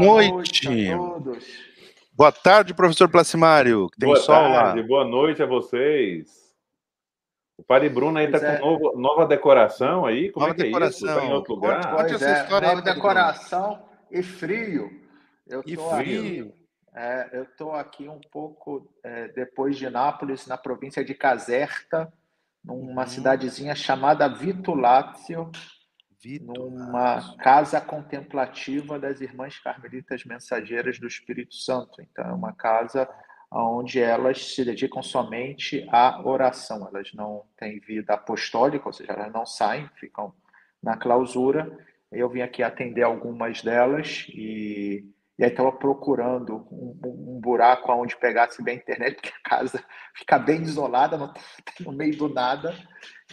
Noite. noite a todos. Boa tarde, professor Placimário. que Tem boa sol tarde, lá. boa noite a vocês. O Padre Bruno aí Pois tá é. com novo- nova decoração aí. Como Nova é que é isso? decoração. Tá em outro Conte, lugar? conte. Pois essa é, história nova decoração e frio. Eu E frio. Aqui, é, eu estou aqui um pouco é, depois de Nápoles, na província de Caserta, numa Uhum. cidadezinha chamada Vitulácio, Vitor. numa casa contemplativa das Irmãs Carmelitas Mensageiras do Espírito Santo. Então, é uma casa onde elas se dedicam somente à oração. Elas não têm vida apostólica, ou seja, elas não saem, ficam na clausura. Eu vim aqui atender algumas delas e, e aí estava procurando um, um- buraco onde pegasse bem a internet, porque a casa fica bem isolada, não tá no meio do nada.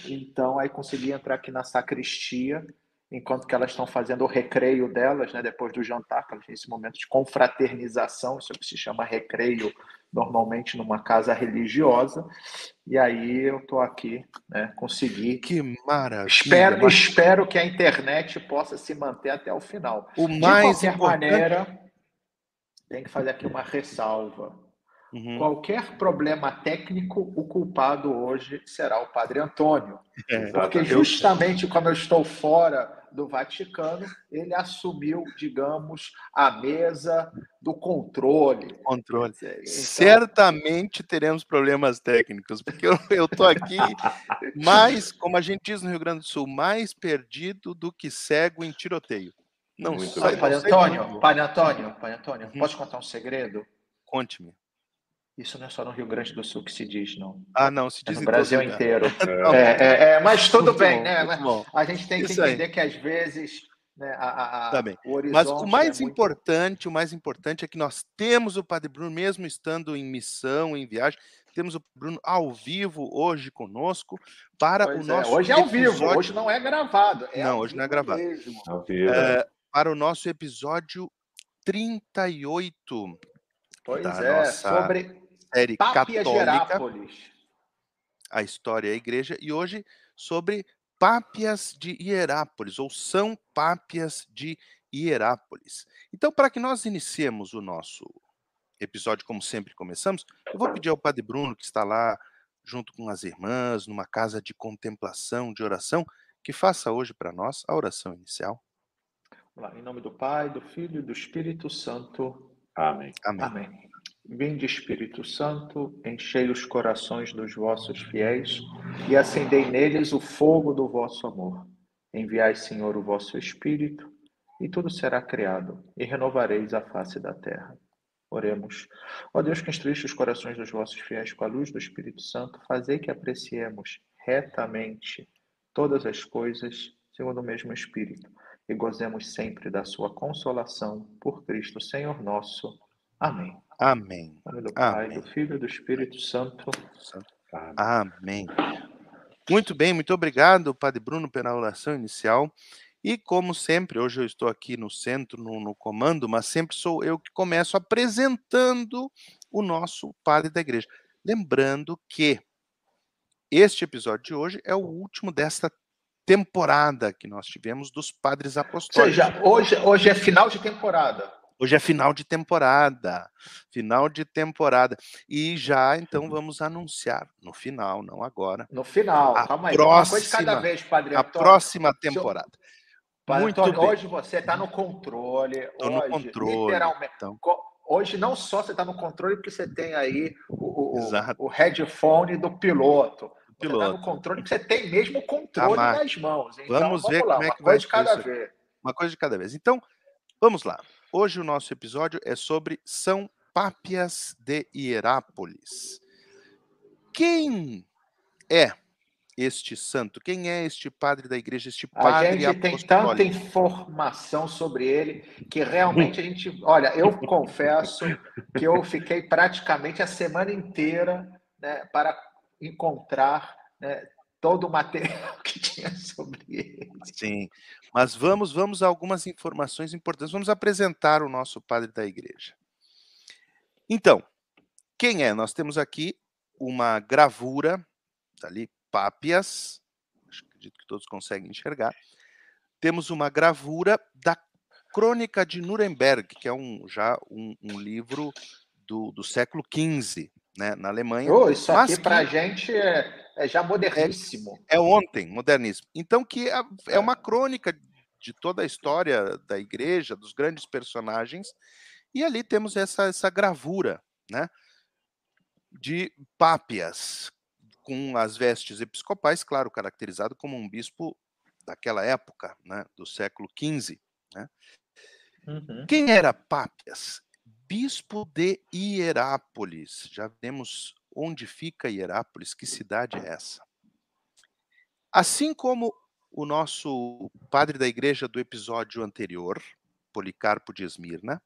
Então, aí consegui entrar aqui na sacristia, enquanto que elas estão fazendo o recreio delas, né, depois do jantar, que elas têm esse momento de confraternização, isso é o que se chama recreio, normalmente numa casa religiosa. E aí eu estou aqui, né, consegui. Que maravilha. Espero, espero que a internet possa se manter até o final. o De mais qualquer importante... maneira, tem que fazer aqui uma ressalva. Uhum. Qualquer problema técnico, o culpado hoje será o Padre Antônio. É, Porque justamente como eu estou fora do Vaticano, ele assumiu, digamos, a mesa do controle. controle. Então, Certamente teremos problemas técnicos, porque eu, tô aqui mais, como a gente diz no Rio Grande do Sul, mais perdido do que cego em tiroteio. Não Muito sei de Antônio. Padre Antônio, Padre Antônio, Uhum. posso contar um segredo? Conte-me. Isso não é só no Rio Grande do Sul que se diz, não. Ah, não, se É diz no em Brasil lugar. inteiro. É. É, é, é, mas tudo Muito bem, bom, né? muito bom. A gente tem que Isso aí. entender que às vezes né, a, a- Tá bem. o horizonte Mas o mais é muito- importante, o mais importante é que nós temos o Padre Bruno, mesmo estando em missão, em viagem, temos o Bruno ao vivo hoje conosco para Pois o é, nosso Hoje é ao vivo, episódio- hoje não é gravado. É Não, hoje não é vivo gravado. mesmo. Ao vivo. Para o nosso episódio 38 Pois da é, nossa sobre série Pápia católica, Gerápolis. a história e a igreja, e hoje sobre Pápias de Hierápolis, ou São Pápias de Hierápolis. Então, para que nós iniciemos o nosso episódio, como sempre começamos, eu vou pedir ao Padre Bruno, que está lá junto com as irmãs, numa casa de contemplação, de oração, que faça hoje para nós a oração inicial. Vamos lá, em nome do Pai, do Filho e do Espírito Santo. Amém. Amém. Amém. Vinde, Espírito Santo, enchei os corações dos vossos fiéis e acendei neles o fogo do vosso amor. Enviai, Senhor, o vosso Espírito, e tudo será criado, e renovareis a face da terra. Oremos. Ó Deus que instruíste os corações dos vossos fiéis com a luz do Espírito Santo, fazei que apreciemos retamente todas as coisas segundo o mesmo Espírito, e gozemos sempre da sua consolação por Cristo, Senhor nosso. Amém. Amém. Em nome do Pai, Amém. do Filho e do Espírito Santo. Amém. Amém. Muito bem, muito obrigado, Padre Bruno, pela oração inicial. E como sempre, hoje eu estou aqui no centro, no, no comando, mas sempre sou eu que começo apresentando o nosso padre da igreja. Lembrando que este episódio de hoje é o último desta temporada que nós tivemos dos padres Ou apostólicos. seja, hoje, hoje é final de temporada. Hoje é final de temporada. Final de temporada. E já então vamos anunciar no final, não agora, No final, A calma aí. Uma coisa de cada próxima- vez, Padre a Antônio. próxima temporada. Muito Antônio, bem. hoje você está no controle. Tô no hoje, controle, Literalmente. então. Hoje não só você está no controle, porque você tem aí o, o- o headphone do piloto. Você está Piloto. no controle, você tem mesmo o controle Tá, nas mãos. Então, Vamos ver lá, como é que vai de cada vez. Uma coisa de cada vez. Então, vamos lá. Hoje o nosso episódio é sobre São Pápias de Hierápolis. Quem é este santo? Quem é este padre da igreja, este A padre gente tem tanta apostólico? informação sobre ele que realmente a gente. Olha, eu confesso que eu fiquei praticamente a semana inteira né, para encontrar né, todo o material que tinha sobre ele. Sim, mas vamos, vamos a algumas informações importantes. Vamos apresentar o nosso padre da igreja. Então, quem é? Nós temos aqui uma gravura, tá ali, Pápias, acredito que todos conseguem enxergar. Temos uma gravura da Crônica de Nuremberg, que é um, já um, um livro do, do século XV, né, na Alemanha. Oh, isso aqui para a gente é, é já moderníssimo. É, é, ontem, moderníssimo. Então, que é, é uma crônica de toda a história da igreja, dos grandes personagens, e ali temos essa, essa gravura, né? De Pápias, com as vestes episcopais, claro, caracterizado como um bispo daquela época, né, do século XV. Né? Uhum. Quem era Pápias? Bispo de Hierápolis. Já vemos onde fica Hierápolis, que cidade é essa? Assim como o nosso padre da igreja do episódio anterior, Policarpo de Esmirna,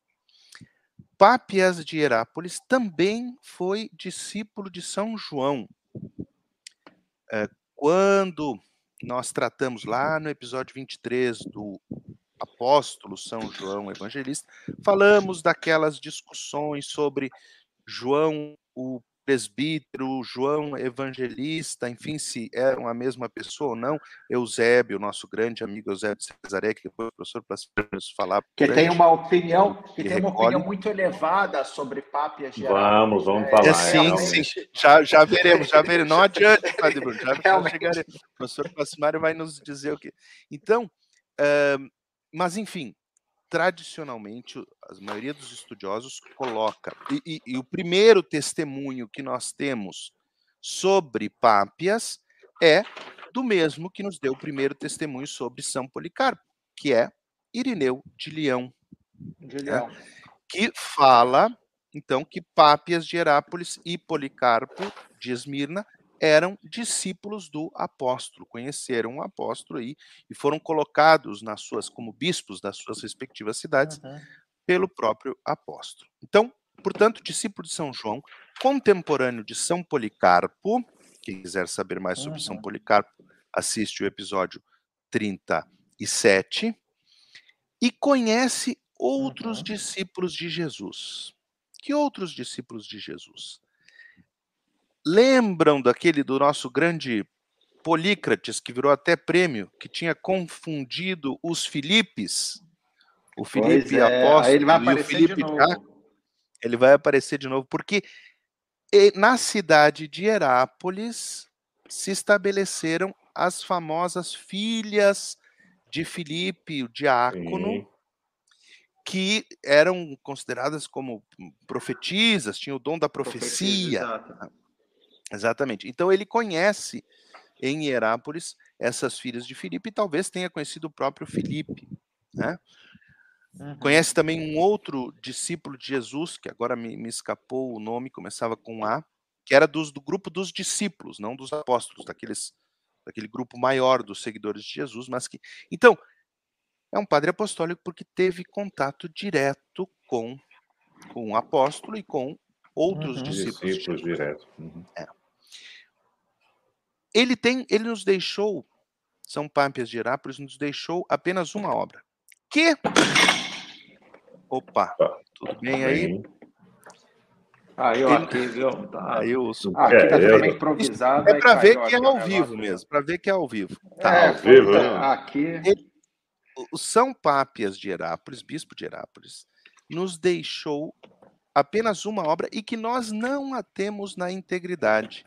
Pápias de Herápolis também foi discípulo de São João. É, quando nós tratamos lá no episódio 23 do apóstolo São João Evangelista, falamos daquelas discussões sobre João, o presbítero, João Evangelista, enfim, se eram a mesma pessoa ou não, Eusébio, nosso grande amigo Eusébio de Cesaré, que depois o professor Plácido nos falar. Que tem uma opinião, que tem uma opinião muito elevada sobre Pápias de Vamos, vamos falar. É, sim, sim, já, já veremos, já veremos. Não adianta, Padre Bruno, já, já chegaremos. O professor Placimário vai nos dizer o que. Então, uh, mas enfim, tradicionalmente, a maioria dos estudiosos coloca. E, e, e, o primeiro testemunho que nós temos sobre Pápias é do mesmo que nos deu o primeiro testemunho sobre São Policarpo, que é Irineu de Leão. De Leão. Né? Que fala, então, que Pápias de Herápolis e Policarpo de Esmirna eram discípulos do apóstolo, conheceram o apóstolo aí e foram colocados nas suas como bispos das suas respectivas cidades uhum. pelo próprio apóstolo. Então, portanto, discípulo de São João, contemporâneo de São Policarpo, quem quiser saber mais sobre uhum. São Policarpo, assiste o episódio 37 e conhece outros uhum. discípulos de Jesus. Que outros discípulos de Jesus? Lembram daquele do nosso grande Polícrates, que virou até prêmio, que tinha confundido os Filipes, o Filipe é, apóstolo ele vai e o Filipe ele vai aparecer de novo, porque na cidade de Herápolis se estabeleceram as famosas filhas de Filipe, o diácono, Sim. que eram consideradas como profetisas, tinham o dom da profecia. Profecia Exatamente. Então ele conhece em Hierápolis essas filhas de Filipe e talvez tenha conhecido o próprio Filipe, né? Uhum. Conhece também um outro discípulo de Jesus, que agora me, me, escapou o nome, começava com A, que era dos, do grupo dos discípulos, não dos apóstolos, daqueles, daquele grupo maior dos seguidores de Jesus, mas que. Então, é um padre apostólico porque teve contato direto com, com o apóstolo e com outros uhum. discípulos. discípulos direto. Uhum. É. Ele tem, ele nos deixou, São Pápias de Herápolis nos deixou apenas uma obra. Que? Opa, tá. tudo bem aí? Aí, eu ele... aqui, viu? Tá. Aí eu ah, aqui tá é, improvisado. É para ver que é ao vivo mesmo, para ver que é ao vivo. Tá é, ao vivo, né? Aqui. Ele, o São Pápias de Herápolis, bispo de Herápolis, nos deixou apenas uma obra e que nós não a temos na integridade.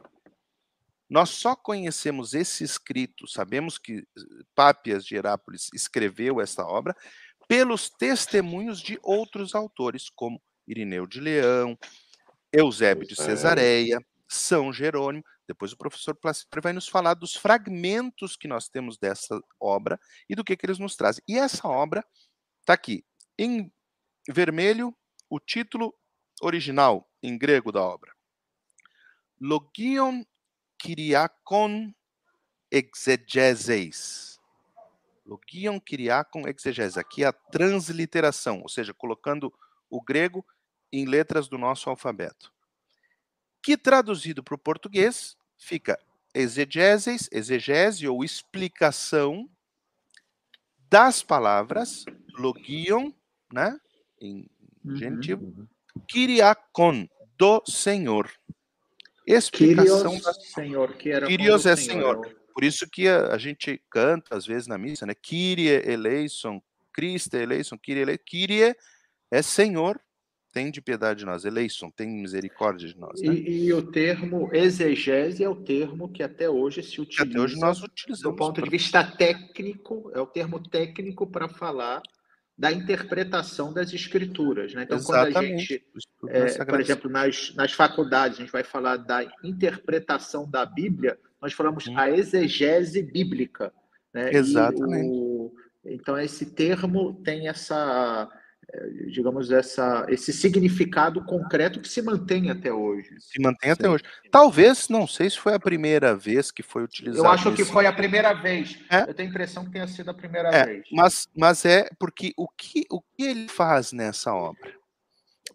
Nós só conhecemos esse escrito, sabemos que eh, Pápias de Herápolis escreveu essa obra pelos testemunhos de outros autores, como Irineu de Leão, Eusébio de Cesareia, São Jerônimo. Depois o professor Placídio vai nos falar dos fragmentos que nós temos dessa obra e do que, que eles nos trazem. E essa obra está aqui, em vermelho, o título original em grego da obra. Logion Kyriakon exegeses. Logion Kyriakon exegeses. Aqui é a transliteração, ou seja, colocando o grego em letras do nosso alfabeto. Que traduzido para o português fica exegeses, exegese ou explicação das palavras logion, né, em uhum, genitivo, uhum. Kyriakon, do Senhor. Explicação Kyrios, da... Senhor, que era Kyrios é Senhor. Senhor. Por isso que a, a, gente canta às vezes na missa, né? Kyrie eleison Cristo, eleison, Kyrie, eleison. Kyrie é Senhor, tem de piedade de nós. Eleison, tem misericórdia de nós. Né? E, e, o termo exegese é o termo que até hoje se utiliza. Até hoje nós utilizamos. Do ponto de vista técnico, é o termo técnico para falar da interpretação das escrituras. Né? Então, Exatamente. quando a gente, é, por exemplo, nas, nas faculdades, a gente vai falar da interpretação da Bíblia, nós falamos a exegese bíblica. Né? Exatamente. O, então, esse termo tem essa digamos, essa, esse significado concreto que se mantém até hoje. Se mantém até Sim. hoje. Talvez, não sei se foi a primeira vez que foi utilizado. Eu acho que foi a primeira vez. É? Eu tenho a impressão que tenha sido a primeira é, vez. Mas, mas é porque o que, o que ele faz nessa obra?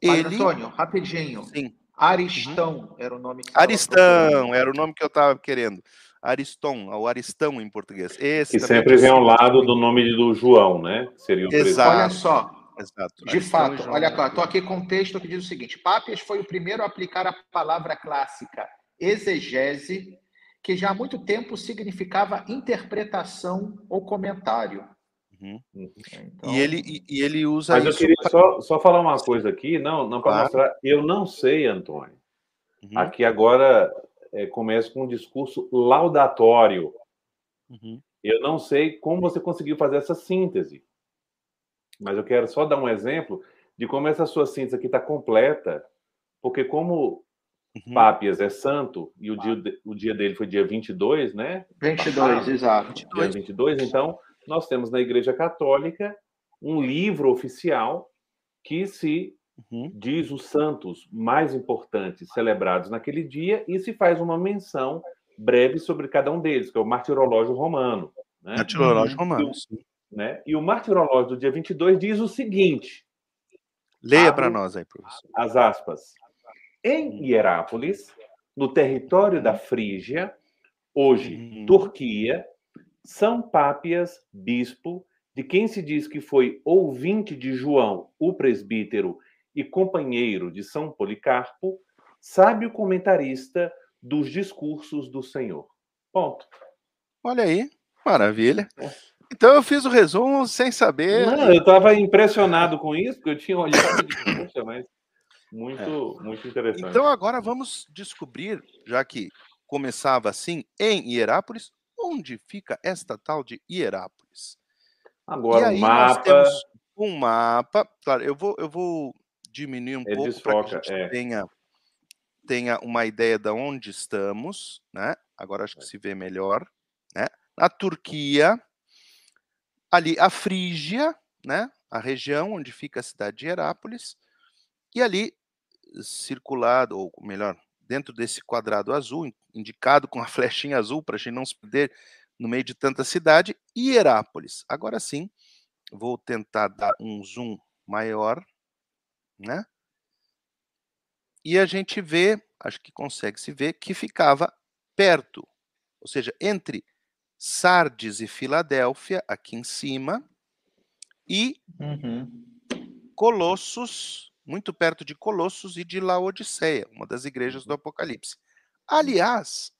Padre ele... Antônio, rapidinho. Sim. Aristão uhum. era o nome que Aristão era o nome que eu estava querendo. Ariston, ou Aristão em português. Esse que sempre vem ao lado do nome do João, né? Seria o Exato. Olha só, Exato. De fato, olha cá, estou aqui com um texto que diz o seguinte: Pápias foi o primeiro a aplicar a palavra clássica exegese, que já há muito tempo significava interpretação ou comentário. Uhum. Então... E, ele, e, e, ele usa. Mas eu queria pra... só, só falar uma coisa aqui, não, não para claro. mostrar. Eu não sei, Antônio. Uhum. Aqui agora é, começa com um discurso laudatório. Uhum. Eu não sei como você conseguiu fazer essa síntese. Mas eu quero só dar um exemplo de como essa sua síntese aqui está completa, porque como uhum. Pápias é santo e o dia, o dia dele foi dia 22, né? 22, exato. Dia 22, então nós temos na Igreja Católica um livro oficial que se uhum. diz os santos mais importantes celebrados naquele dia e se faz uma menção breve sobre cada um deles, que é o Martirológio Romano. Né? Martirológio Romano. Né? E o martirológio do dia 22 diz o seguinte: Leia para nós aí, professor. As aspas. Em Hierápolis, no território da Frígia, hoje uhum. Turquia, São Pápias, bispo, de quem se diz que foi ouvinte de João, o presbítero, e companheiro de São Policarpo, sábio comentarista dos discursos do Senhor. Ponto. Olha aí, maravilha. É. Então eu fiz o resumo sem saber. Não, eu estava impressionado com isso, porque eu tinha olhado de poxa, mas muito, é. muito interessante. Então agora vamos descobrir, já que começava assim, em Hierápolis, onde fica esta tal de Hierápolis. Agora o mapa. um mapa. Claro, eu vou, eu vou diminuir um é pouco para que a gente é. tenha, tenha uma ideia de onde estamos, né? Agora acho que se vê melhor, né? Na Turquia, ali a Frígia, né, a região onde fica a cidade de Herápolis, e ali circulado, ou melhor, dentro desse quadrado azul, indicado com a flechinha azul para a gente não se perder no meio de tanta cidade, Hierápolis. Agora sim, vou tentar dar um zoom maior, né? E a gente vê, acho que consegue se ver, que ficava perto, ou seja, entre Sardes e Filadélfia, aqui em cima, e uhum. Colossos, muito perto de Colossos e de Laodiceia, uma das igrejas do Apocalipse. Aliás,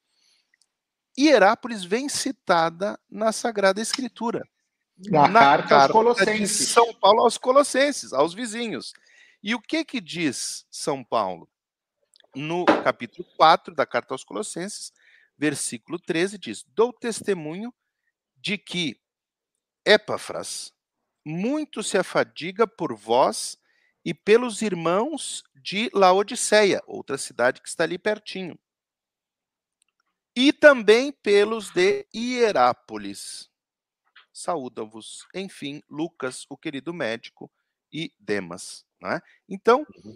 Hierápolis vem citada na Sagrada Escritura. Na, na carta, carta aos Colossenses. De São Paulo aos Colossenses, aos vizinhos. E o que que diz São Paulo? No capítulo 4 da carta aos Colossenses, versículo 13 diz: Dou testemunho de que Epafras muito se afadiga por vós e pelos irmãos de Laodiceia, outra cidade que está ali pertinho. E também pelos de Hierápolis. Saúda-vos, enfim, Lucas, o querido médico, e Demas. Né? Então, uhum.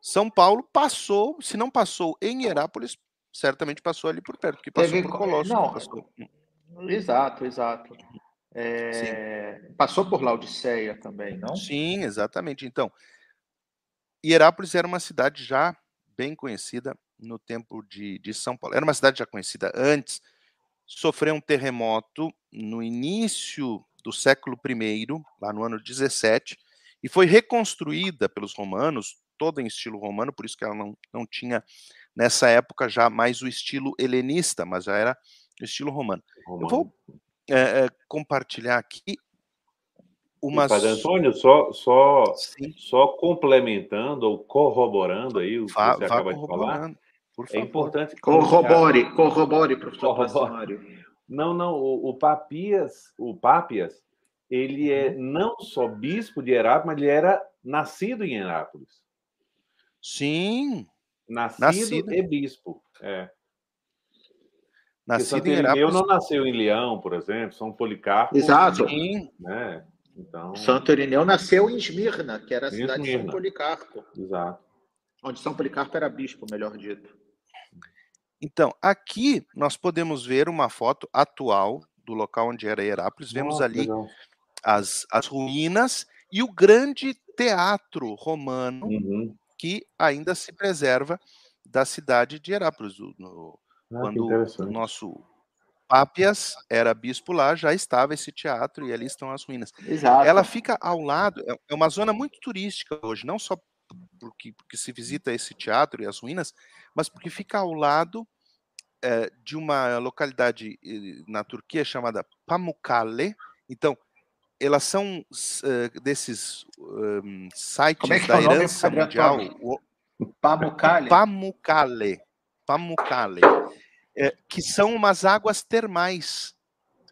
São Paulo passou, se não passou em Hierápolis, certamente passou ali por perto, porque passou Teve... por Colossos. Não, passou. Exato, exato. É... Passou por Laodiceia também, não? Sim, exatamente. Então, Hierápolis era uma cidade já bem conhecida no tempo de, de São Paulo. Era uma cidade já conhecida antes, sofreu um terremoto no início do século I, lá no ano 17, e foi reconstruída pelos romanos, toda em estilo romano, por isso que ela não, não tinha nessa época já mais o estilo helenista, mas já era o estilo romano. romano. Eu vou é, é, compartilhar aqui umas... Padre Antônio, só, só, só complementando ou corroborando aí o que vá, você acaba de falar, é importante... Corrobore, corrobore, professor corrobore. Não, não, o, o Papias, o Papias, ele é uhum. não só bispo de Herápolis, mas ele era nascido em Herápolis. Sim. Nascido, nascido. e bispo. É. Nascido em Herápolis. não nasceu em Leão, por exemplo, São Policarpo. Exato. Né? Então... Santo Irineu nasceu em Esmirna, que era a cidade Esmirna. de São Policarpo. Exato. Onde São Policarpo era bispo, melhor dito. Então, aqui nós podemos ver uma foto atual do local onde era Herápolis. Vemos oh, ali as, as ruínas e o grande teatro romano uhum. Que ainda se preserva da cidade de Herápolis. No, ah, quando o nosso Pápias era bispo lá, já estava esse teatro e ali estão as ruínas. Exato. Ela fica ao lado, é, é uma zona muito turística hoje, não só porque, porque se visita esse teatro e as ruínas, mas porque fica ao lado é, de uma localidade eh, na Turquia chamada Pamukkale. Então, elas são uh, desses um, sites é da herança mundial. Pamukkale. Pamukkale. Pamukkale. É, que são umas águas termais.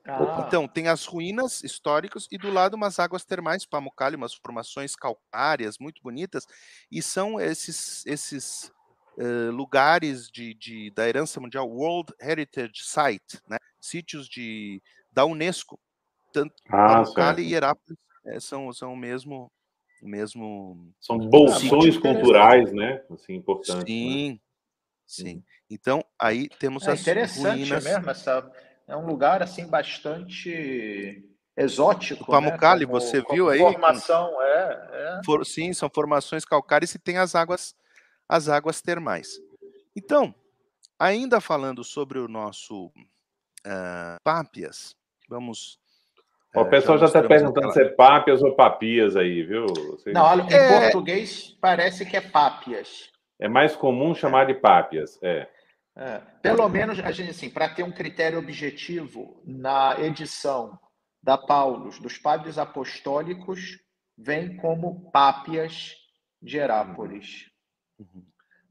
Ah. Então, tem as ruínas históricas e do lado umas águas termais, Pamukkale, umas formações calcárias muito bonitas, e são esses, esses uh, lugares de, de, da herança mundial, World Heritage Site, né? sítios de, da Unesco. Tanto ah, e Herápolis é, são, são o mesmo. O mesmo são bolsões culturais, né? Assim, importantes. Sim, né? sim. Então, aí temos é as interessante ruínas. mesmo, essa, é um lugar assim bastante exótico. O Pamukkale, né? você viu aí? Formação, é, é. For, sim, são formações calcárias e tem as águas as águas termais. Então, ainda falando sobre o nosso uh, Pápias, vamos. O pessoal já está perguntando se é Pápias ou Papias aí, viu? Vocês... Não, em é... português parece que é Pápias. É mais comum chamar de Pápias, é. é. Pelo menos, a gente, assim, para ter um critério objetivo na edição da Paulus dos Padres Apostólicos, vem como Pápias de Herápolis. Uhum.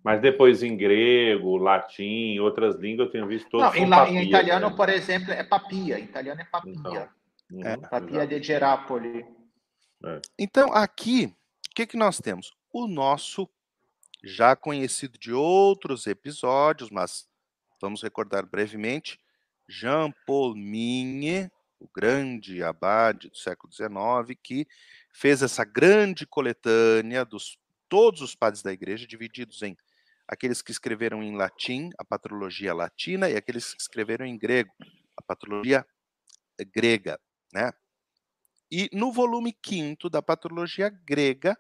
Mas depois em grego, latim, outras línguas eu tenho visto todos. Não, em, papia, em, italiano, né? por exemplo, é papia. Em italiano é papia. Então, uhum, é, papia de Gerápoli. É. Então, aqui, o que, que nós temos? O nosso, já conhecido de outros episódios, mas vamos recordar brevemente, Jean Paul Migne, o grande abade do século XIX, que fez essa grande coletânea dos todos os padres da igreja, divididos em aqueles que escreveram em latim, a patrologia latina, e aqueles que escreveram em grego, a patrologia grega, né? E no volume quinto da patrologia grega,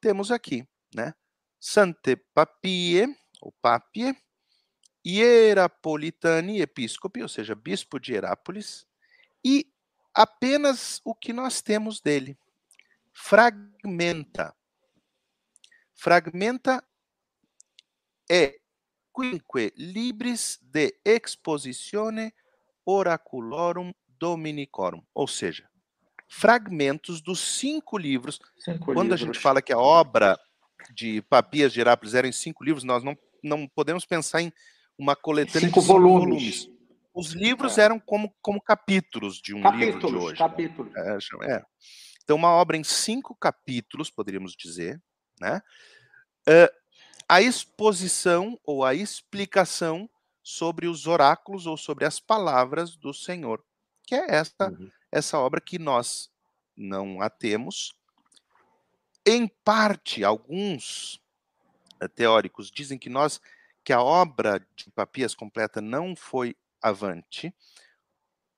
temos aqui, né? Sante Papie, Papie, Hierapolitani Episcopi, ou seja, bispo de Herápolis, e apenas o que nós temos dele. Fragmenta. Fragmenta é quinque libris de expositione oraculorum dominicorum, ou seja, fragmentos dos cinco livros. Cinco Quando livros. a gente fala que a obra de Papias de Herápolis era em cinco livros, nós não, não podemos pensar em uma coletânea cinco de cinco volumes. volumes. Os livros é. eram como, como capítulos de um capítulos, livro de hoje. Né? Capítulos. Né? É. Então, uma obra em cinco capítulos, poderíamos dizer, né? Uh, a exposição ou a explicação sobre os oráculos ou sobre as palavras do Senhor, que é essa, uhum. essa obra que nós não a temos. Em parte, alguns uh, teóricos dizem que nós que a obra de Papias completa não foi avante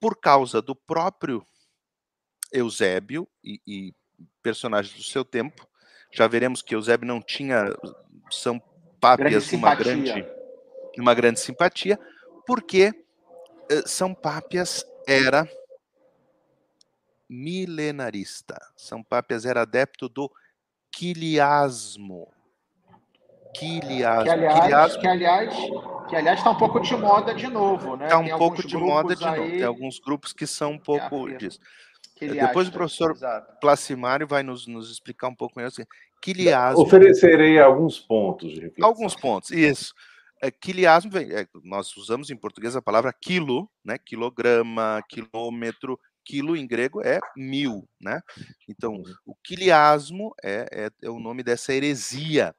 por causa do próprio Eusébio e, e personagens do seu tempo já veremos que Eusébio não tinha São Pápias uma grande, uma grande simpatia, porque eh, São Pápias era milenarista. São Pápias era adepto do quiliasmo. Quiliasmo. Que aliás, quiliasmo. Que, aliás, que aliás está um pouco de moda de novo, né? Está um Tem pouco de moda de aí... novo. Tem alguns grupos que são um pouco disso. Depois o professor Exato. Placimário vai nos, nos explicar um pouco melhor. Assim, quiliasmo. Oferecerei alguns pontos de reflexão. Alguns pontos, isso. É, quiliasmo, é, nós usamos em português a palavra quilo, né? quilograma, quilômetro, quilo em grego é mil, né? Então, uhum. o quiliasmo é, é, é o nome dessa heresia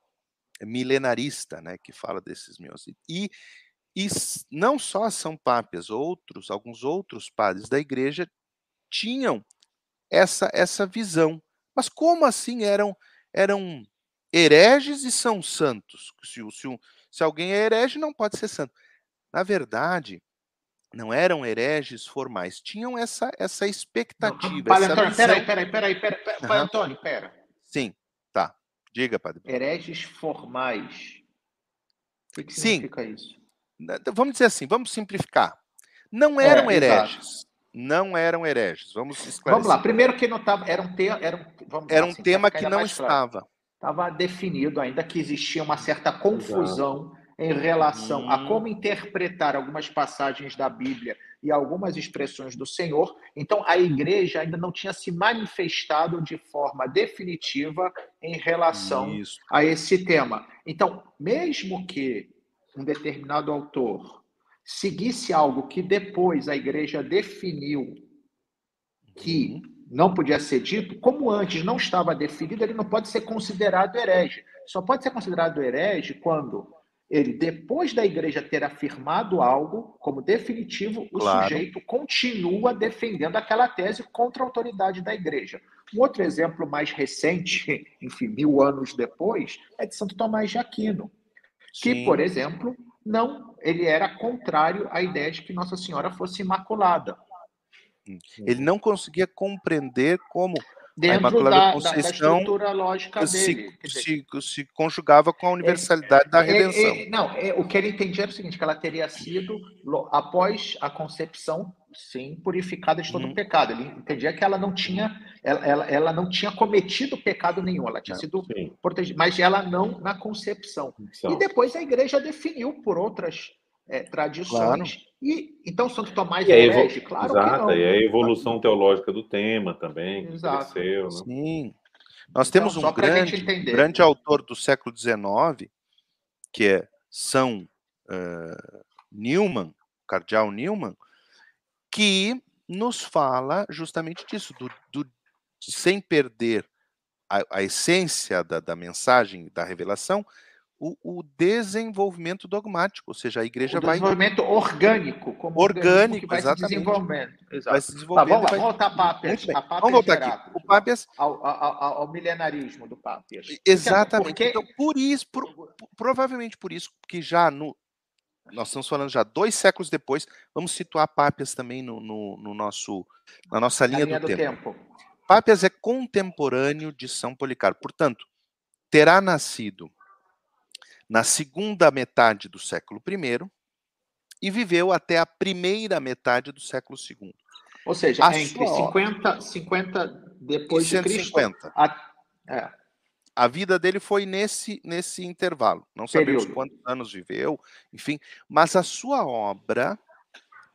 milenarista, né? Que fala desses meus. E, e não só São Pápias, outros, alguns outros padres da igreja tinham essa, essa visão. Mas como assim eram, eram hereges e são santos? Se, se, se alguém é herege, não pode ser santo. Na verdade, não eram hereges formais, tinham essa, essa expectativa. Não, padre Antônio, peraí, peraí, peraí, peraí, peraí, uhum. Antônio, pera. Sim, tá. Diga, padre. Hereges formais. O que significa Sim. isso? Vamos dizer assim, vamos simplificar. Não é, eram é, hereges. Exato. Não eram hereges. Vamos esclarecer. Vamos lá. Primeiro que não estava. Era um, te, era um, era um assim, tema que não estava. Estava definido ainda que existia uma certa confusão exato em relação a como interpretar algumas passagens da Bíblia e algumas expressões do Senhor. Então, a igreja ainda não tinha se manifestado de forma definitiva em relação Isso. a esse tema. Então, mesmo que um determinado autor seguisse algo que depois a igreja definiu que uhum. Não podia ser dito, como antes não estava definido, ele não pode ser considerado herege. Só pode ser considerado herege quando ele, depois da igreja ter afirmado algo como definitivo, o claro. sujeito continua defendendo aquela tese contra a autoridade da igreja. Um outro exemplo mais recente, enfim, mil anos depois, é de Santo Tomás de Aquino, que, Sim. por exemplo, não, ele era contrário à ideia de que Nossa Senhora fosse imaculada. Ele não conseguia compreender como dentro da, da, estrutura lógica se, dele. Se, se, conjugava com a universalidade é, da redenção. É, é, não, é, o que ele entendia era o seguinte, que ela teria sido, após a concepção, sim, purificada de todo hum. o pecado. Ele entendia que ela não tinha, ela, ela, ela não tinha cometido pecado nenhum, ela tinha sido sim. protegida, mas ela não na concepção. E depois a igreja definiu por outras é, tradições. Claro. E, então, Santo Tomás é herege? Claro exato, que não. E a evolução teológica do tema também, que exato. cresceu. Né? Sim. Nós então, temos um grande, grande autor do século XIX, que é São uh, Newman, cardeal Newman, que nos fala justamente disso, do, do sem perder a, a essência da, da mensagem, da revelação, o, o, desenvolvimento dogmático, ou seja, a igreja o vai. Desenvolvimento orgânico, como orgânico, vai exatamente. se desenvolvendo. Exato. Vai se desenvolvendo. Tá, vamos, vai... voltar a Pápias. A Pápias vamos voltar aqui. O Pápias... Ao, ao, ao, milenarismo do Pápias. Exatamente. Porque... Então, por isso, por, provavelmente por isso, que já no. Nós estamos falando já dois séculos depois, vamos situar Pápias também no, no, no nosso, na nossa linha, linha do, do tempo. tempo. Pápias é contemporâneo de São Policarpo, portanto, terá nascido na segunda metade do século I e viveu até a primeira metade do século II. Ou seja, a entre sua... 50, 50 depois de Cristo. A... É. a vida dele foi nesse, nesse intervalo. Não sabemos Período. quantos anos viveu, enfim, mas a sua obra,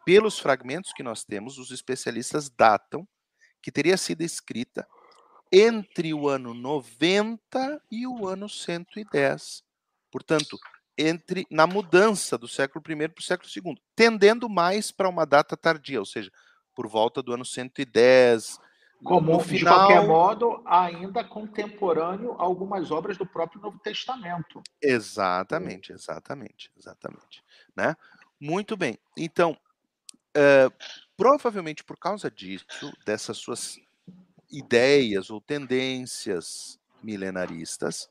pelos fragmentos que nós temos, os especialistas datam que teria sido escrita entre o ano 90 e o ano 110 Portanto, entre na mudança do século I para o século II, tendendo mais para uma data tardia, ou seja, por volta do ano 110. Como, no final... de qualquer modo, ainda contemporâneo a algumas obras do próprio Novo Testamento. Exatamente, exatamente, exatamente. Né? Muito bem. Então, uh, provavelmente por causa disso, dessas suas ideias ou tendências milenaristas,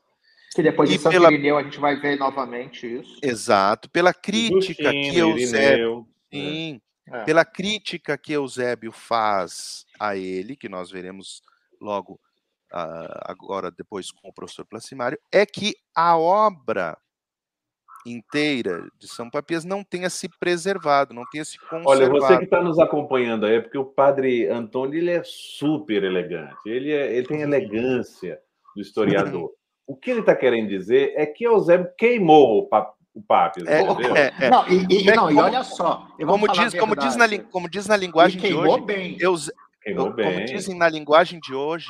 que depois de São pela... Irineu a gente vai ver novamente isso. Exato. Pela crítica Justino, que Eusébio. Né? Sim. É. Pela crítica que Eusébio faz a ele, que nós veremos logo uh, agora, depois com o professor Placimário, é que a obra inteira de São Papias não tenha se preservado, não tenha se conservado. Olha, você que está nos acompanhando aí, é porque o padre Antônio ele é super elegante, ele, é, ele tem elegância do historiador. O que ele está querendo dizer é que Eusébio queimou o, pap, o Papis. É, é, é. Não, e, e, não, e olha só. Como diz, como, diz na, como diz na linguagem de hoje, bem. Euse, Como dizem na linguagem de hoje,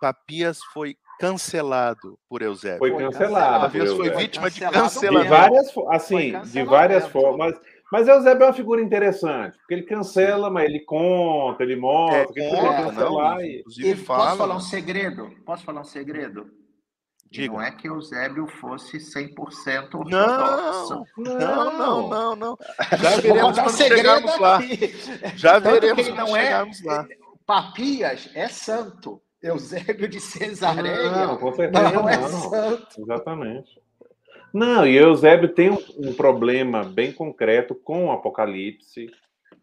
Papias foi cancelado por Eusébio. Foi cancelado. Papias foi vítima de cancelamento. De várias, assim, de várias formas. Mas Eusébio é uma figura interessante, porque ele cancela, mas ele conta, ele mostra, é, ele é, cancelar. Não, e... e fala, posso falar um segredo? Posso falar um segredo? Diga. Não é que Eusébio fosse 100% ortodoxo. Não, não, não, não, não. Já veremos quando chegarmos lá. Já veremos quando não é chegarmos é, lá. Papias é santo. Eusébio de Cesareia não, com certeza, não é não. santo. Exatamente. Não, e Eusébio tem um, um, problema bem concreto com o Apocalipse,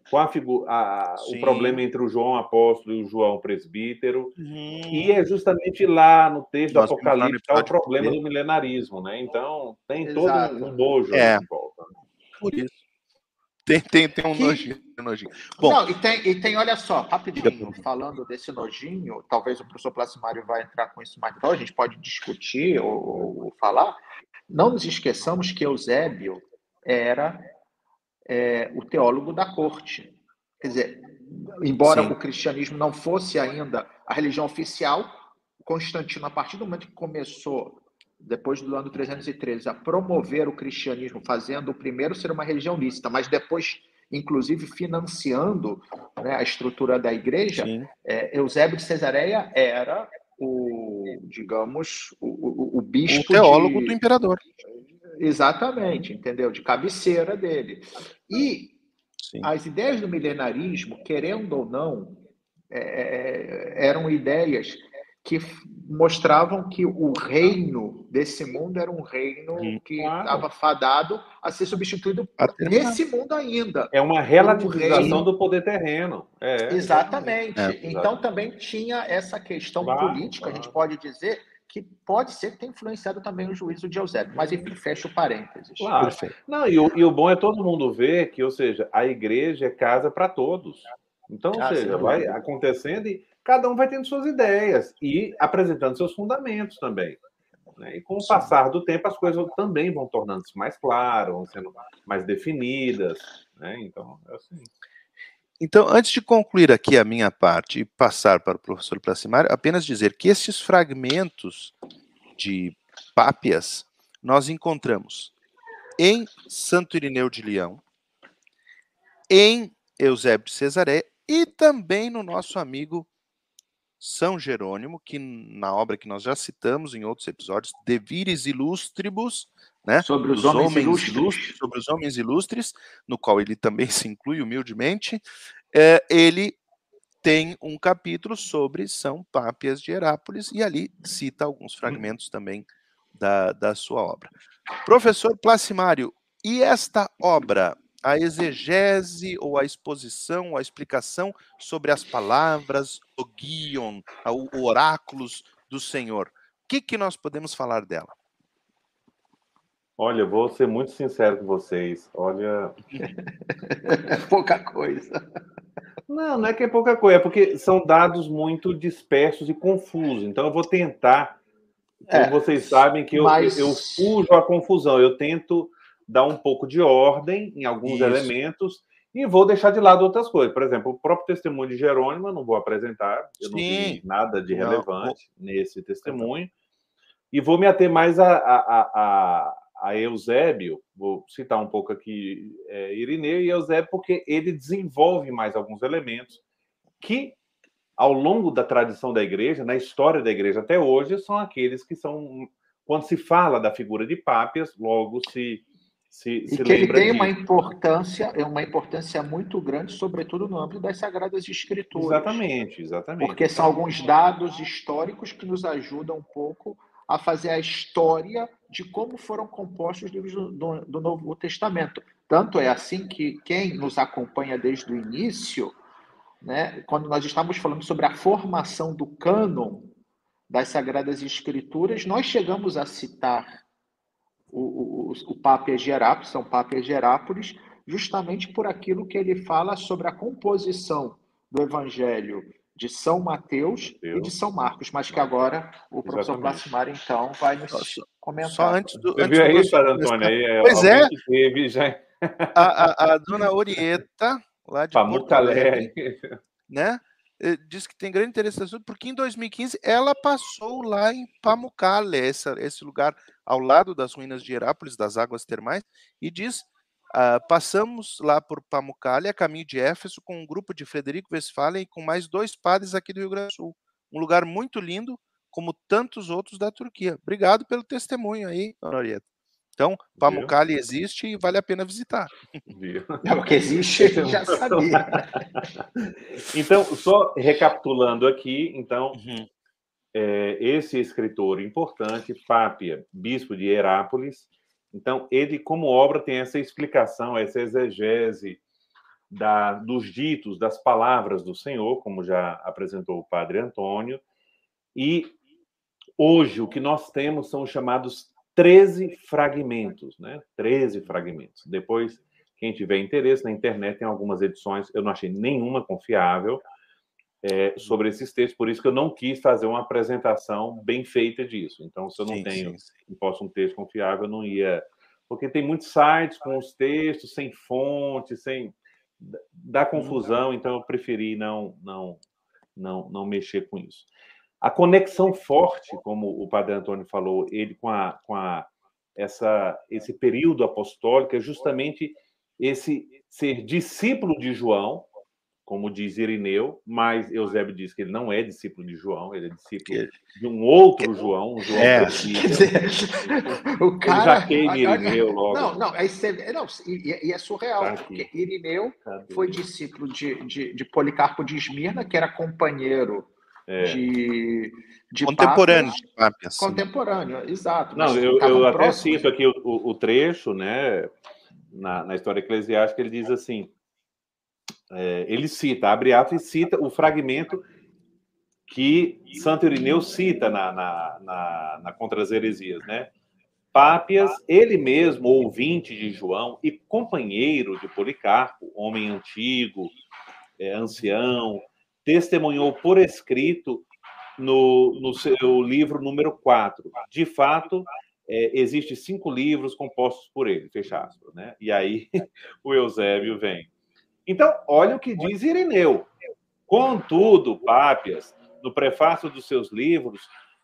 com a figura, a, o problema entre o João apóstolo e o João presbítero, hum. e é justamente lá no texto Nós do Apocalipse está o problema do milenarismo, né? Então tem Exato. todo um nojo é. em volta. Né? Por isso. Tem, tem, tem um que... nojinho, nojinho. Bom, Não, e tem, e tem, olha só, rapidinho, falando desse nojinho, talvez o professor Placimário vai entrar com isso mais então, a gente pode discutir ou, ou falar. Não nos esqueçamos que Eusébio era é, o teólogo da corte. Quer dizer, embora Sim. o cristianismo não fosse ainda a religião oficial, Constantino, a partir do momento que começou, depois do ano 313, a promover o cristianismo, fazendo o primeiro ser uma religião lícita, mas depois, inclusive, financiando né, a estrutura da igreja, é, Eusébio de Cesareia era o, digamos, o, o, o bispo. O teólogo de... do imperador. Exatamente, entendeu? De cabeceira dele. E Sim. as ideias do milenarismo, querendo ou não, é, é eram ideias que mostravam que o reino desse mundo era um reino que estava claro. fadado a ser substituído Até nesse mundo ainda. É uma relativização do poder terreno. É, exatamente. É. Então também tinha essa questão claro, política, claro. a gente pode dizer, que pode ser que tenha influenciado também o juízo de Eusébio. Mas, enfim, fecha o parênteses. Claro. Não, e o, e o, bom é todo mundo ver que, ou seja, a igreja é casa para todos. Então, ou ah, seja, sim, vai acontecendo e cada um vai tendo suas ideias e apresentando seus fundamentos também. Né? E com o passar do tempo, as coisas também vão tornando-se mais claras, vão sendo mais definidas. Né? Então, é assim. Então, antes de concluir aqui a minha parte e passar para o professor Placimário, apenas dizer que esses fragmentos de Pápias nós encontramos em Santo Irineu de Leão, em Eusébio de Cesaré e também no nosso amigo São Jerônimo, que na obra que nós já citamos em outros episódios, De Vires Illustribus, né? Sobre os, homens, homens ilustres. ilustres. Sobre os homens ilustres, no qual ele também se inclui humildemente, é, ele tem um capítulo sobre São Pápias de Herápolis e ali cita alguns fragmentos também da, da sua obra. Professor Placimário, e esta obra, a exegese ou a exposição, ou a explicação sobre as palavras, o guion, o oráculos do Senhor, o que, que nós podemos falar dela? Olha, vou ser muito sincero com vocês. Olha. pouca coisa. Não, não é que é pouca coisa, é porque são dados muito dispersos e confusos. Então, eu vou tentar. Como é, vocês sabem, que eu, mas... eu fujo à confusão. Eu tento dar um pouco de ordem em alguns Isso. elementos e vou deixar de lado outras coisas. Por exemplo, o próprio testemunho de Jerônimo, eu não vou apresentar. Eu Sim. não vi nada de relevante não. nesse testemunho. E vou me ater mais a, a, a a Eusébio, vou citar um pouco aqui é, Irineu e Eusébio, porque ele desenvolve mais alguns elementos que, ao longo da tradição da igreja, na história da igreja até hoje, são aqueles que são. Quando se fala da figura de Pápias, logo se. Se, e se que ele tem uma importância, é uma importância muito grande, sobretudo no âmbito das Sagradas Escrituras. Exatamente, exatamente. Porque são alguns dados históricos que nos ajudam um pouco a fazer a história de como foram compostos os livros do, do, Novo Testamento. Tanto é assim que quem nos acompanha desde o início, né, quando nós estávamos falando sobre a formação do cânon das Sagradas Escrituras, nós chegamos a citar o, o, o Papa Gerápolis, São Papa Gerápolis, justamente por aquilo que ele fala sobre a composição do Evangelho de São Mateus Deus. e de São Marcos, mas que agora o professor Plasmar, então, vai nos comentar. Só antes do. Você antes viu aí, Padre Antônio? Aí, é, pois é. Teve já... a, a, a, dona Orieta, lá de Porto Alegre, né? eh, diz que tem grande interesse no assunto, porque em 2015 ela passou lá em Pamukkale, esse, esse lugar ao lado das ruínas de Herápolis, das águas termais, e diz Uh, passamos lá por Pamukkale, a caminho de Éfeso, com um grupo de Frederico Westphalen e com mais dois padres aqui do Rio Grande do Sul. Um lugar muito lindo, como tantos outros da Turquia. Obrigado pelo testemunho aí, Dona Orieta. Então, Pamukkale existe e vale a pena visitar. Viu? É porque existe, já sabia. então, só recapitulando aqui, então, uhum. é, esse escritor importante, Pápia, bispo de Herápolis, então, ele, como obra, tem essa explicação, essa exegese da, dos ditos, das palavras do Senhor, como já apresentou o padre Antônio. E hoje o que nós temos são os chamados 13 fragmentos, né? 13 fragmentos. Depois, quem tiver interesse na internet, tem algumas edições, eu não achei nenhuma confiável é, sobre esses textos, por isso que eu não quis fazer uma apresentação bem feita disso. Então, se eu não sim, tenho, sim, sim. não posso um texto confiável, eu não ia. Porque tem muitos sites com os textos sem fonte, sem. dá confusão, então eu preferi não, não, não, não mexer com isso. A conexão forte, como o padre Antônio falou, ele com, a, com a, essa, esse período apostólico é justamente esse ser discípulo de João, como diz Irineu, mas Eusébio diz que ele não é discípulo de João, ele é discípulo de um outro João, um João é. Dizer, o cara já queima Irineu logo. Não, não, aí você, não e, e é surreal, tá porque Irineu Cadê? foi discípulo de, de, de, Policarpo de Esmirna, que era companheiro é. de, de contemporâneo de Pápias. Contemporâneo, exato. Não, eu, eu até cito aqui o, o, o trecho, né, na, na história eclesiástica, ele diz assim é, ele cita, abre aspas e cita o fragmento que Santo Irineu cita na, na, na, na Contra as Heresias, né? Pápias, ele mesmo, ouvinte de João e companheiro de Policarpo, homem antigo, é, ancião, testemunhou por escrito no, no seu livro número 4. De fato, é, existem cinco livros compostos por ele, fecha aspas, né? E aí o Eusébio vem. Então, olha o que diz Irineu. Contudo, Pápias, no prefácio dos seus livros,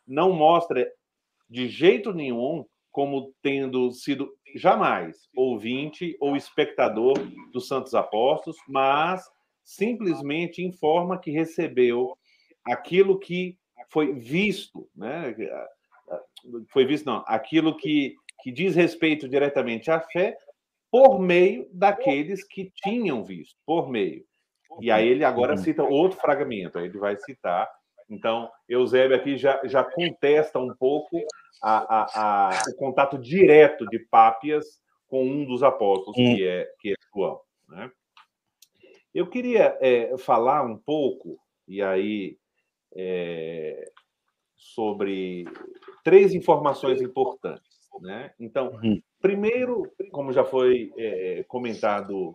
não mostra de jeito nenhum como tendo sido jamais ouvinte ou espectador dos Santos Apóstolos, mas simplesmente informa que recebeu aquilo que foi visto, né? Foi visto, não, aquilo que, que diz respeito diretamente à fé, por meio daqueles que tinham visto, por meio. E aí ele agora cita outro fragmento, aí ele vai citar. Então, Eusébio aqui já, já contesta um pouco a, a, a, o contato direto de Pápias com um dos apóstolos, que é, que é João. Né? Eu queria é, falar um pouco, e aí, é, sobre três informações importantes. Né? Então, uhum. primeiro, como já foi é, comentado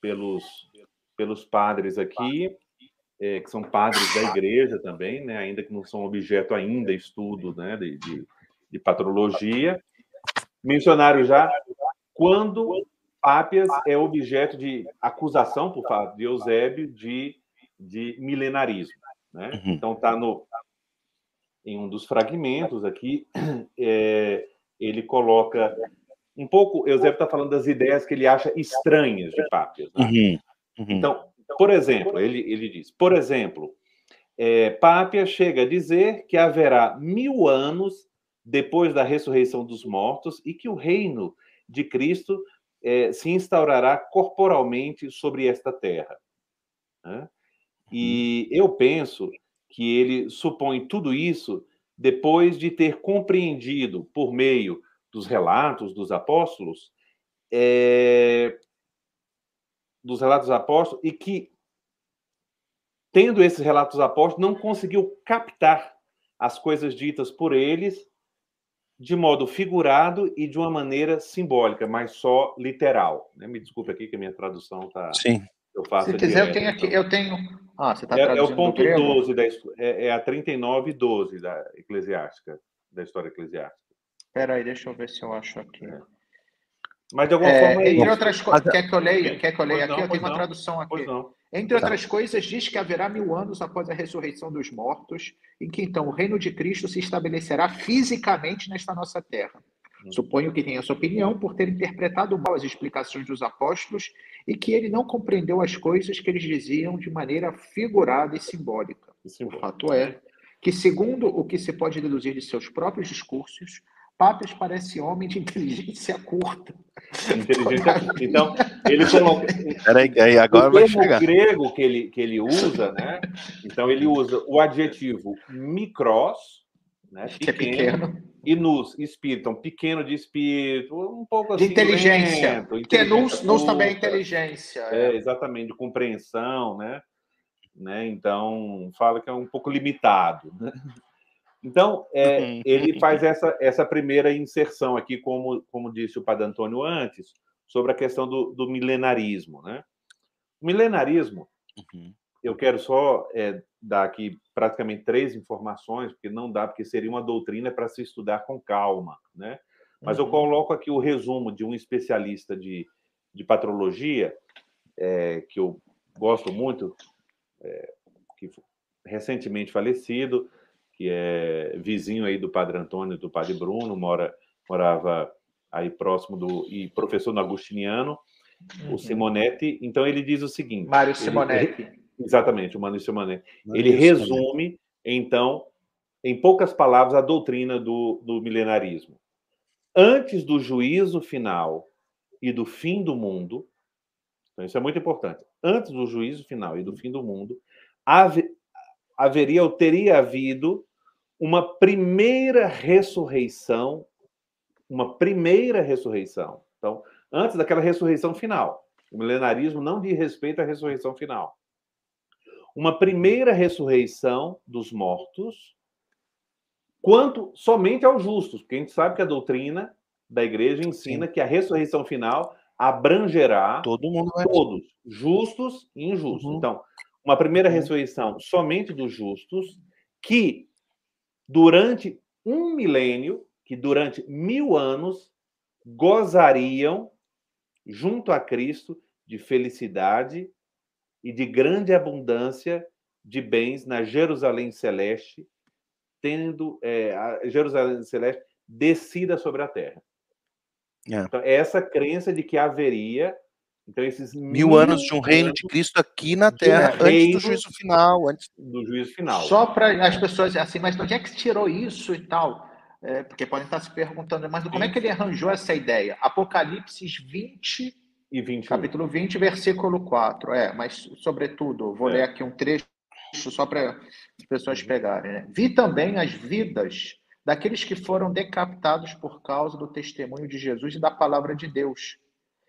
pelos, pelos padres aqui, é, que são padres da igreja também, né? ainda que não são objeto ainda estudo né? de, de, de patrologia, mencionaram já quando Pápias é objeto de acusação por parte de Eusébio de, de milenarismo. Né? Uhum. Então, está no em um dos fragmentos aqui, é, ele coloca um pouco. Eusébio está falando das ideias que ele acha estranhas de Pápias. Né? Uhum, uhum. Então, por exemplo, ele, ele diz: por exemplo, é, Pápia chega a dizer que haverá mil anos depois da ressurreição dos mortos e que o reino de Cristo é, se instaurará corporalmente sobre esta terra. Né? E uhum. eu penso que ele supõe tudo isso depois de ter compreendido por meio dos relatos dos apóstolos, é, dos relatos dos apóstolos, e que, tendo esses relatos apóstolos, não conseguiu captar as coisas ditas por eles de modo figurado e de uma maneira simbólica, mas só literal. Né? Me desculpe aqui que a minha tradução está. Sim. Eu faço Se quiser, eu tenho aqui, eu tenho. Ah, você está é, é o ponto 12 da é, é a 39 e 12 da eclesiástica, da história eclesiástica. Espera aí, deixa eu ver se eu acho aqui. É. Mas de alguma é, forma. Entre outras coisas, quer que eu leia? Quer que eu leia aqui? Não, eu tenho uma não, tradução aqui. Entre outras coisas, diz que haverá mil anos após a ressurreição dos mortos, em que então o reino de Cristo se estabelecerá fisicamente nesta nossa terra. Uhum. Suponho que tenha essa opinião por ter interpretado mal as explicações dos apóstolos e que ele não compreendeu as coisas que eles diziam de maneira figurada e simbólica. O fato é que, segundo o que se pode deduzir de seus próprios discursos, Papas parece homem de inteligência curta. Inteligência curta. Então, ele coloca. Peraí, aí, agora o vai chegar. grego que ele, que ele usa, né? Então, ele usa o adjetivo micros, né? Pequeno, que é pequeno. E nus, espírito. Então, pequeno de espírito, um pouco assim. De inteligência. Lento, Porque nus, nus também é inteligência. É. é, exatamente, de compreensão, né? né? Então, fala que é um pouco limitado. Né? Então, é, uhum. ele faz essa, essa primeira inserção aqui, como, como disse o Padre Antônio antes, sobre a questão do, do milenarismo. Né? O milenarismo, uhum. eu quero só é, dar aqui praticamente três informações, porque não dá, porque seria uma doutrina para se estudar com calma. Né? Mas uhum. eu coloco aqui o resumo de um especialista de, de patrologia, é, que eu gosto muito, é, que recentemente falecido, que é vizinho aí do Padre Antônio e do Padre Bruno, mora, morava aí próximo do e professor no Agustiniano, uhum. o Simonetti. Então ele diz o seguinte: Mário Simonetti. Ele, exatamente, o Mário Simonetti. Mário ele resume, Simonetti. então, em poucas palavras, a doutrina do, do milenarismo. Antes do juízo final e do fim do mundo, então isso é muito importante. Antes do juízo final e do fim do mundo, haveria ou teria havido uma primeira ressurreição, uma primeira ressurreição. Então, antes daquela ressurreição final. O milenarismo não diz respeito à ressurreição final. Uma primeira ressurreição dos mortos, quanto somente aos justos, porque a gente sabe que a doutrina da igreja ensina Sim. que a ressurreição final abrangerá todos, justos e injustos. Uhum. Então, uma primeira uhum. ressurreição somente dos justos, que durante um milênio, que durante mil anos, gozariam junto a Cristo de felicidade e de grande abundância de bens na Jerusalém Celeste, tendo é, a Jerusalém Celeste descida sobre a terra. É. Então, é essa crença de que haveria então, esses mil, mil anos de um reino de Cristo aqui na Terra, antes do juízo final. Antes do juízo final. Só para as pessoas assim, mas onde é que tirou isso e tal? É, porque podem estar se perguntando, mas como é que ele arranjou essa ideia? Apocalipse 20, e 21. capítulo 20, versículo 4. É, mas, sobretudo, vou é. ler aqui um trecho só para as pessoas uhum. pegarem. Né? Vi também as vidas daqueles que foram decapitados por causa do testemunho de Jesus e da palavra de Deus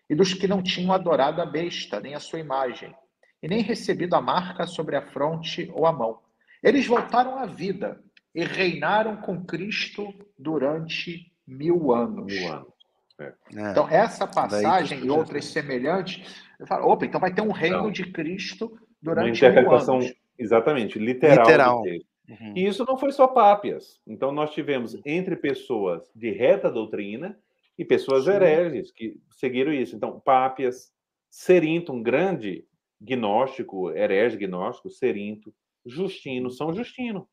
e dos que não tinham adorado a besta, nem a sua imagem, e nem recebido a marca sobre a fronte ou a mão. Eles voltaram à vida e reinaram com Cristo durante mil anos. Mil anos. É. é. Então, essa passagem e outras semelhantes, eu falo, opa, então vai ter um reino não. de Cristo durante Uma interpretação, mil anos. Exatamente, literal. literal. Uhum. E isso não foi só pápias. Então, nós tivemos entre pessoas de reta doutrina e pessoas Sim. hereges que seguiram isso. Então, Pápias, Serinto, um grande gnóstico, herege gnóstico, Serinto, Justino, São Justino,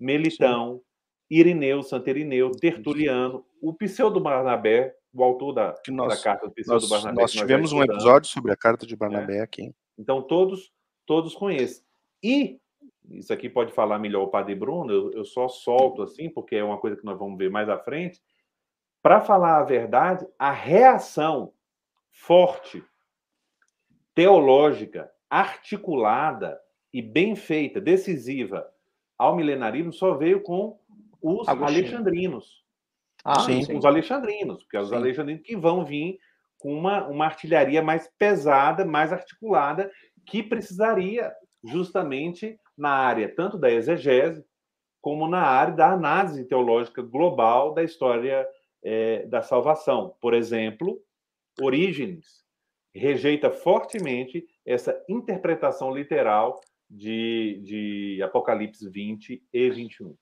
Melitão, Sim. Irineu, Santo Irineu, Tertuliano, o Pseudo Barnabé, o autor da, nós, da carta do Pseudo Barnabé. Nós tivemos nós um episódio sobre a carta de Barnabé é. aqui. Então, todos, todos conhecem. E isso aqui pode falar melhor o Padre Bruno, eu, eu só solto assim, porque é uma coisa que nós vamos ver mais à frente para falar a verdade, a reação forte, teológica, articulada e bem feita, decisiva ao milenarismo só veio com os Agostinho. alexandrinos. Ah, sim, sim. Os alexandrinos, porque é os sim. alexandrinos que vão vir com uma, uma artilharia mais pesada, mais articulada, que precisaria justamente na área tanto da exegese como na área da análise teológica global da história é, da salvação. Por exemplo, Orígenes rejeita fortemente essa interpretação literal de, de Apocalipse 20 e 21.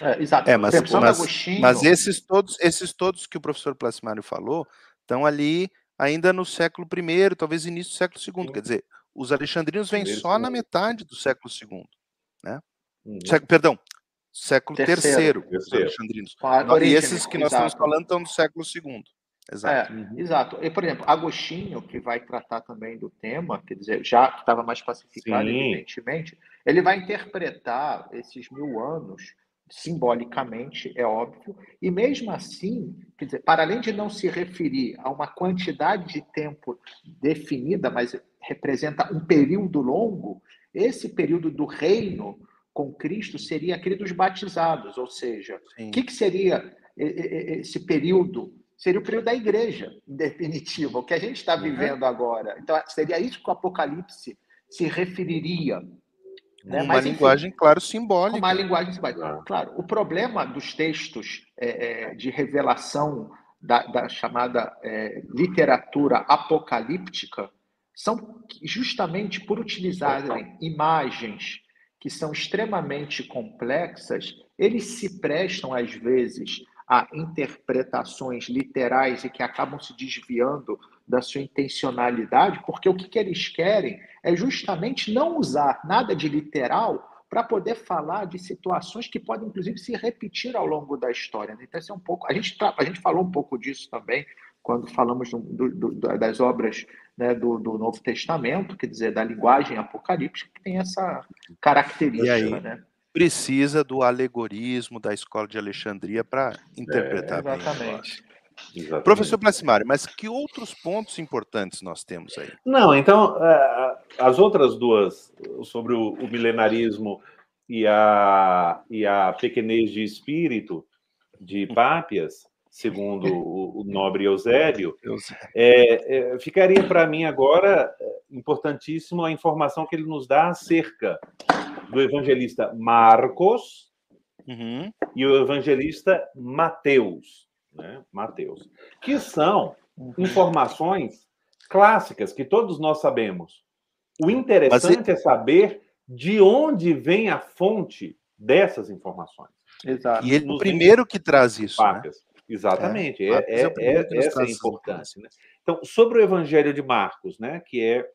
É, exato. É, mas, mas, Agostinho... mas, esses todos, esses todos que o professor Placimário falou estão ali ainda no século I, talvez início do século II. Sim. Quer dizer, os alexandrinos vêm só na metade do século II. Né? Uhum. Século, perdão, século terceiro, os alexandrinos. e esses que nós estamos falando estão no século II. Exato. É, uhum. Exato. E, por exemplo, Agostinho, que vai tratar também do tema, quer dizer, já que estava mais pacificado, Sim. evidentemente, ele vai interpretar esses mil anos simbolicamente, é óbvio, e mesmo assim, quer dizer, para além de não se referir a uma quantidade de tempo definida, mas representa um período longo, esse período do reino com Cristo seria aquele dos batizados, ou seja, o que, que seria esse período seria o período da igreja, em definitiva, o que a gente está uhum. vivendo agora. Então, seria isso que o Apocalipse se referiria. Né? Uma Mas, linguagem, enfim, claro, simbólica. Uma linguagem simbólica. Claro, o problema dos textos é, é, de revelação da, da chamada é, literatura apocalíptica são justamente por utilizarem imagens que são extremamente complexas, eles se prestam, às vezes, a interpretações literais e que acabam se desviando da sua intencionalidade, porque o que, que eles querem é justamente não usar nada de literal para poder falar de situações que podem, inclusive, se repetir ao longo da história. Né? Então, é um pouco. A gente, a gente falou um pouco disso também quando falamos do, do, das obras né, do, do, Novo Testamento, quer dizer, da linguagem apocalíptica, que tem essa característica. Né? precisa do alegorismo da escola de Alexandria para interpretar é, exatamente. bem. Exatamente. Professor Placimário, mas que outros pontos importantes nós temos aí? Não, então, é, as outras duas, sobre o, milenarismo e a, e a pequenez de espírito de Pápias, segundo o, nobre Eusébio, é, é, ficaria para mim agora é, importantíssimo a informação que ele nos dá acerca do evangelista Marcos uhum. e o evangelista Mateus, né? Mateus, que são uhum. informações clássicas que todos nós sabemos. O interessante é saber de onde vem a fonte dessas informações. Exato. E ele o primeiro que traz isso. Né? Exatamente. É, é, é, é essa é a importância. Né? Então, sobre o Evangelho de Marcos, né, que é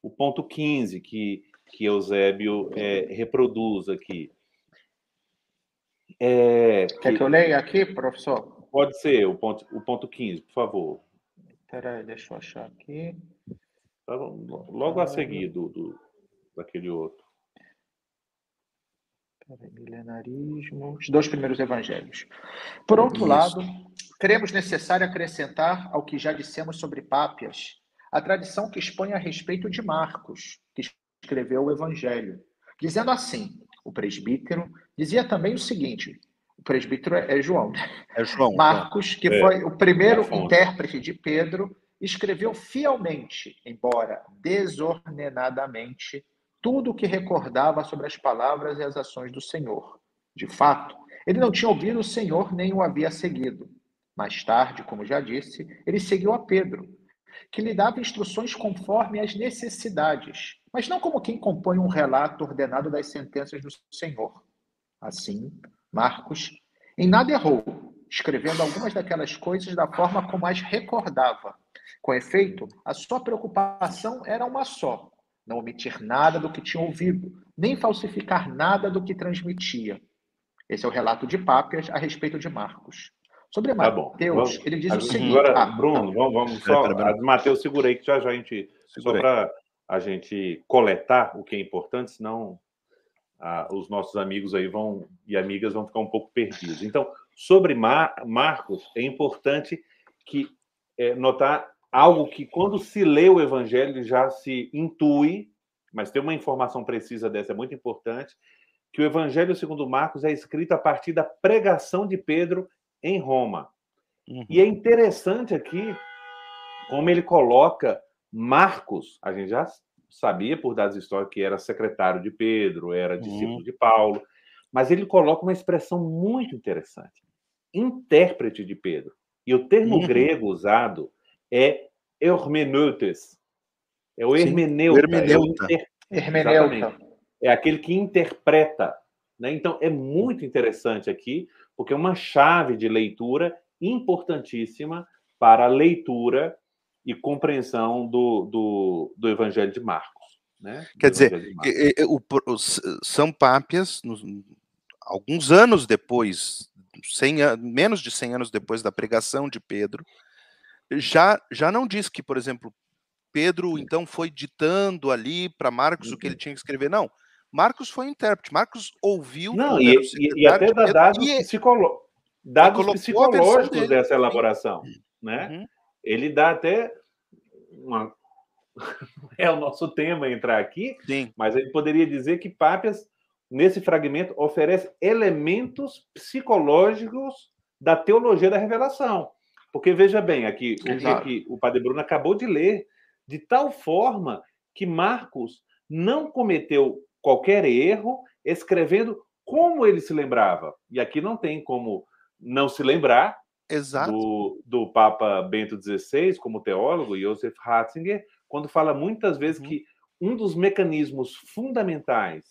o ponto 15, que que Eusébio é, reproduz aqui. É, Quer que... que eu leia aqui, professor? Pode ser, o ponto, o ponto 15, por favor. Espera aí, deixa eu achar aqui. Tá logo a seguir do, do daquele outro. Aí, milenarismo. Os dois primeiros evangelhos. Por outro Isso. lado, cremos necessário acrescentar ao que já dissemos sobre Pápias a tradição que expõe a respeito de Marcos, que escreveu o Evangelho, dizendo assim: o presbítero dizia também o seguinte: o presbítero é João. É João. É. Marcos, que é. foi o primeiro é intérprete de Pedro, escreveu fielmente, embora desordenadamente, tudo o que recordava sobre as palavras e as ações do Senhor. De fato, ele não tinha ouvido o Senhor nem o havia seguido. Mais tarde, como já disse, ele seguiu a Pedro, que lhe dava instruções conforme as necessidades, mas não como quem compõe um relato ordenado das sentenças do Senhor. Assim, Marcos em nada errou, escrevendo algumas daquelas coisas da forma como as recordava. Com efeito, a sua preocupação era uma só: não omitir nada do que tinha ouvido, nem falsificar nada do que transmitia. Esse é o relato de Pápias a respeito de Marcos. Sobre tá Mateus, ele diz o seguinte. Agora, ah, Bruno, vamos, vamos só. A de Mateus, segura aí que já, já a gente. Só para a gente coletar o que é importante, senão ah, os nossos amigos aí vão e amigas vão ficar um pouco perdidos. Então, sobre Mar, Marcos, é importante que é, notar algo que quando se lê o Evangelho já se intui, mas ter uma informação precisa dessa é muito importante, que o Evangelho segundo Marcos é escrito a partir da pregação de Pedro em Roma. Uhum. E é interessante aqui como ele coloca Marcos, a gente já sabia por dados históricos que era secretário de Pedro, era uhum. discípulo de Paulo, mas ele coloca uma expressão muito interessante: intérprete de Pedro. E o termo uhum. grego usado é hermeneutes. É o hermeneuta. Hermeneuta. É, hermeneuta. é aquele que interpreta. Né? Então, é muito interessante aqui porque é uma chave de leitura importantíssima para a leitura e compreensão do, do, do Evangelho de Marcos. Né? Quer dizer, o, o, São Pápias, nos, alguns anos depois, 100, menos de 100 anos depois da pregação de Pedro, já, já não diz que, por exemplo, Pedro então foi ditando ali para Marcos o que ele uhum. tinha que escrever. Não, Marcos foi intérprete. Marcos ouviu. Não, e, e, e, até dá dados, e, psicolo... dados psicológicos dessa elaboração. Né? Uhum. Ele dá até uma. é o nosso tema entrar aqui, Sim. mas ele poderia dizer que Pápias, nesse fragmento, oferece elementos psicológicos da teologia da revelação. Porque veja bem, aqui o que o Padre Bruno acabou de ler, de tal forma que Marcos não cometeu qualquer erro escrevendo como ele se lembrava. E aqui não tem como não se lembrar do, do Papa Bento XVI, como teólogo, Joseph Ratzinger, quando fala muitas vezes uhum. que um dos mecanismos fundamentais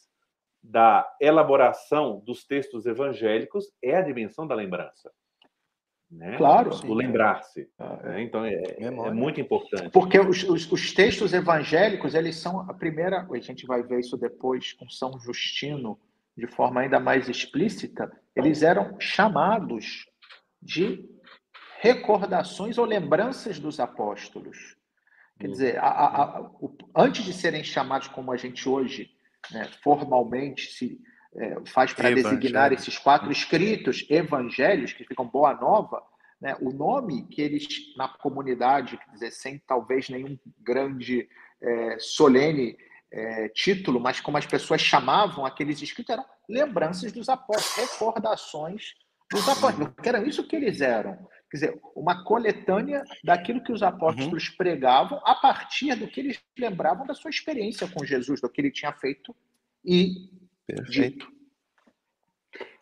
da elaboração dos textos evangélicos é a dimensão da lembrança. Né? Claro. O lembrar-se. Ah, é. Né? Então, é, é, muito importante. Porque os, os, os, textos evangélicos, eles são a primeira... A gente vai ver isso depois com São Justino, de forma ainda mais explícita. Eles eram chamados de recordações ou lembranças dos apóstolos. Quer dizer, a, a, a, o, antes de serem chamados como a gente hoje né, formalmente se é, faz para designar esses quatro escritos evangelhos, que ficam Boa Nova, né, o nome que eles, na comunidade, quer dizer, sem talvez nenhum grande é, solene é, título, mas como as pessoas chamavam aqueles escritos, eram lembranças dos apóstolos, recordações dos apóstolos, que eram isso que eles eram. Quer dizer, uma coletânea daquilo que os apóstolos uhum. pregavam a partir do que eles lembravam da sua experiência com Jesus, do que ele tinha feito e Perfeito.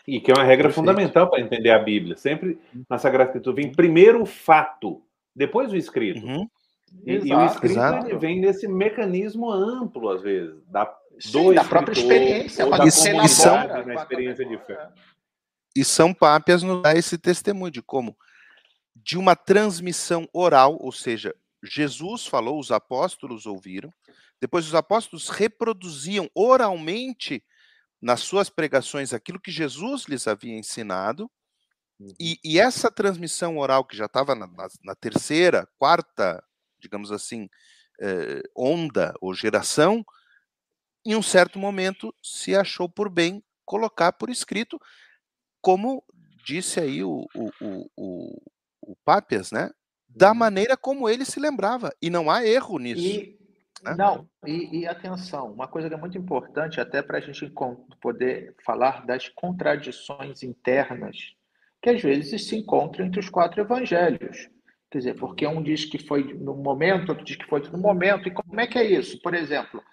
E que é uma regra Perfeito. fundamental para entender a Bíblia. Sempre na Sagrada Escritura vem primeiro o fato, depois o escrito. Uhum. E, e, o escrito vem nesse mecanismo amplo, às vezes, da, Sim, da própria experiência. Da e, são, na experiência de fé. E São Pápias nos dá esse testemunho de como, de uma transmissão oral, ou seja, Jesus falou, os apóstolos ouviram, depois os apóstolos reproduziam oralmente nas suas pregações aquilo que Jesus lhes havia ensinado, uhum. e, e, essa transmissão oral, que já estava na, na, na, terceira, quarta, digamos assim, eh, onda ou geração, em um certo momento se achou por bem colocar por escrito, como disse aí o, o, o, o, o Pápias, né? Da uhum. maneira como ele se lembrava. E não há erro nisso. E, né? Não, e, e, atenção, uma coisa que é muito importante, até para a gente poder falar das contradições internas que às vezes se encontram entre os quatro evangelhos. Quer dizer, porque um diz que foi no momento, outro diz que foi no momento. E como é que é isso? Por exemplo,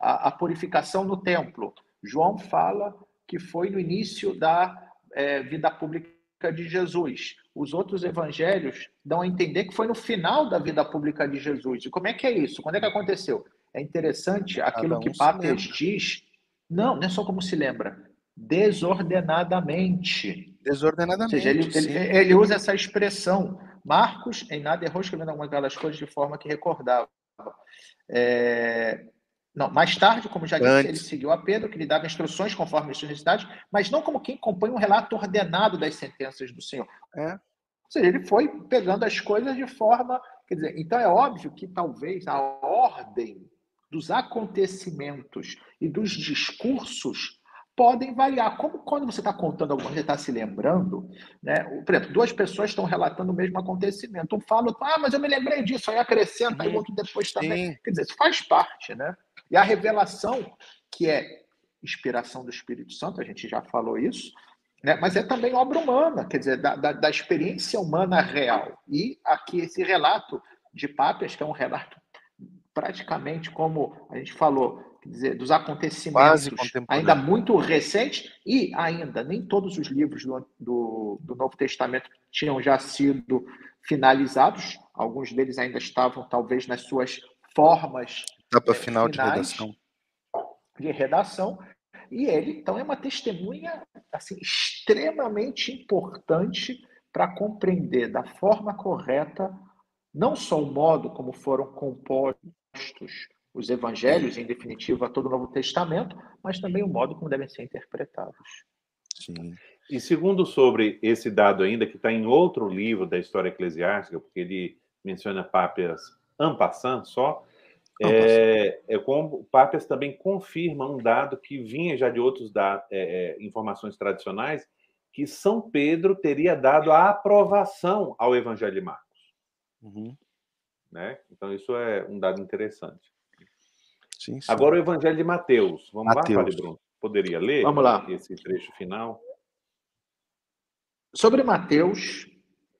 a, a purificação no templo. João fala que foi no início da é, vida pública de Jesus. Os outros evangelhos dão a entender que foi no final da vida pública de Jesus. E como é que é isso? Quando é que aconteceu? É interessante aquilo um que Papas diz. Não, não é só como se lembra. Desordenadamente. Desordenadamente. Ou seja, ele, ele, ele, usa essa expressão. Marcos, em nada errou escrevendo algumas daquelas coisas de forma que recordava. É, não, mais tarde, como já disse, ele seguiu a Pedro, que lhe dava instruções conforme as suas necessidades, mas não como quem compõe um relato ordenado das sentenças do Senhor. É. Ou seja, ele foi pegando as coisas de forma. Quer dizer, então é óbvio que talvez a ordem dos acontecimentos e dos discursos podem variar. Como quando você está contando alguma coisa, está se lembrando, né? Por exemplo, duas pessoas estão relatando o mesmo acontecimento. Um fala, ah, mas eu me lembrei disso, aí acrescenta, aí o outro depois também. Sim. Quer dizer, isso faz parte, né? E a revelação, que é inspiração do Espírito Santo, a gente já falou isso, né? mas é também obra humana, quer dizer, da, da, da experiência humana real. E aqui esse relato de Pápias, que é um relato praticamente como a gente falou, quer dizer, dos acontecimentos ainda muito recentes, e ainda nem todos os livros do, do, do, Novo Testamento tinham já sido finalizados, alguns deles ainda estavam talvez nas suas formas Etapa é, final de redação. De redação. E ele, então, é uma testemunha assim, extremamente importante para compreender da forma correta não só o modo como foram compostos os evangelhos, em definitiva, todo o Novo Testamento, mas também o modo como devem ser interpretados. Sim. E segundo sobre esse dado ainda, que está em outro livro da história eclesiástica, porque ele menciona Pápias en passant só, é, é como Pápias também confirma um dado que vinha já de outros dados, é, é, informações tradicionais, que São Pedro teria dado a aprovação ao Evangelho de Marcos. Uhum. Né? Então, isso é um dado interessante. Sim, sim. Agora, o Evangelho de Mateus. Vamos Mateus. lá, Padre Bruno? Poderia ler Vamos lá. esse trecho final? Sobre Mateus,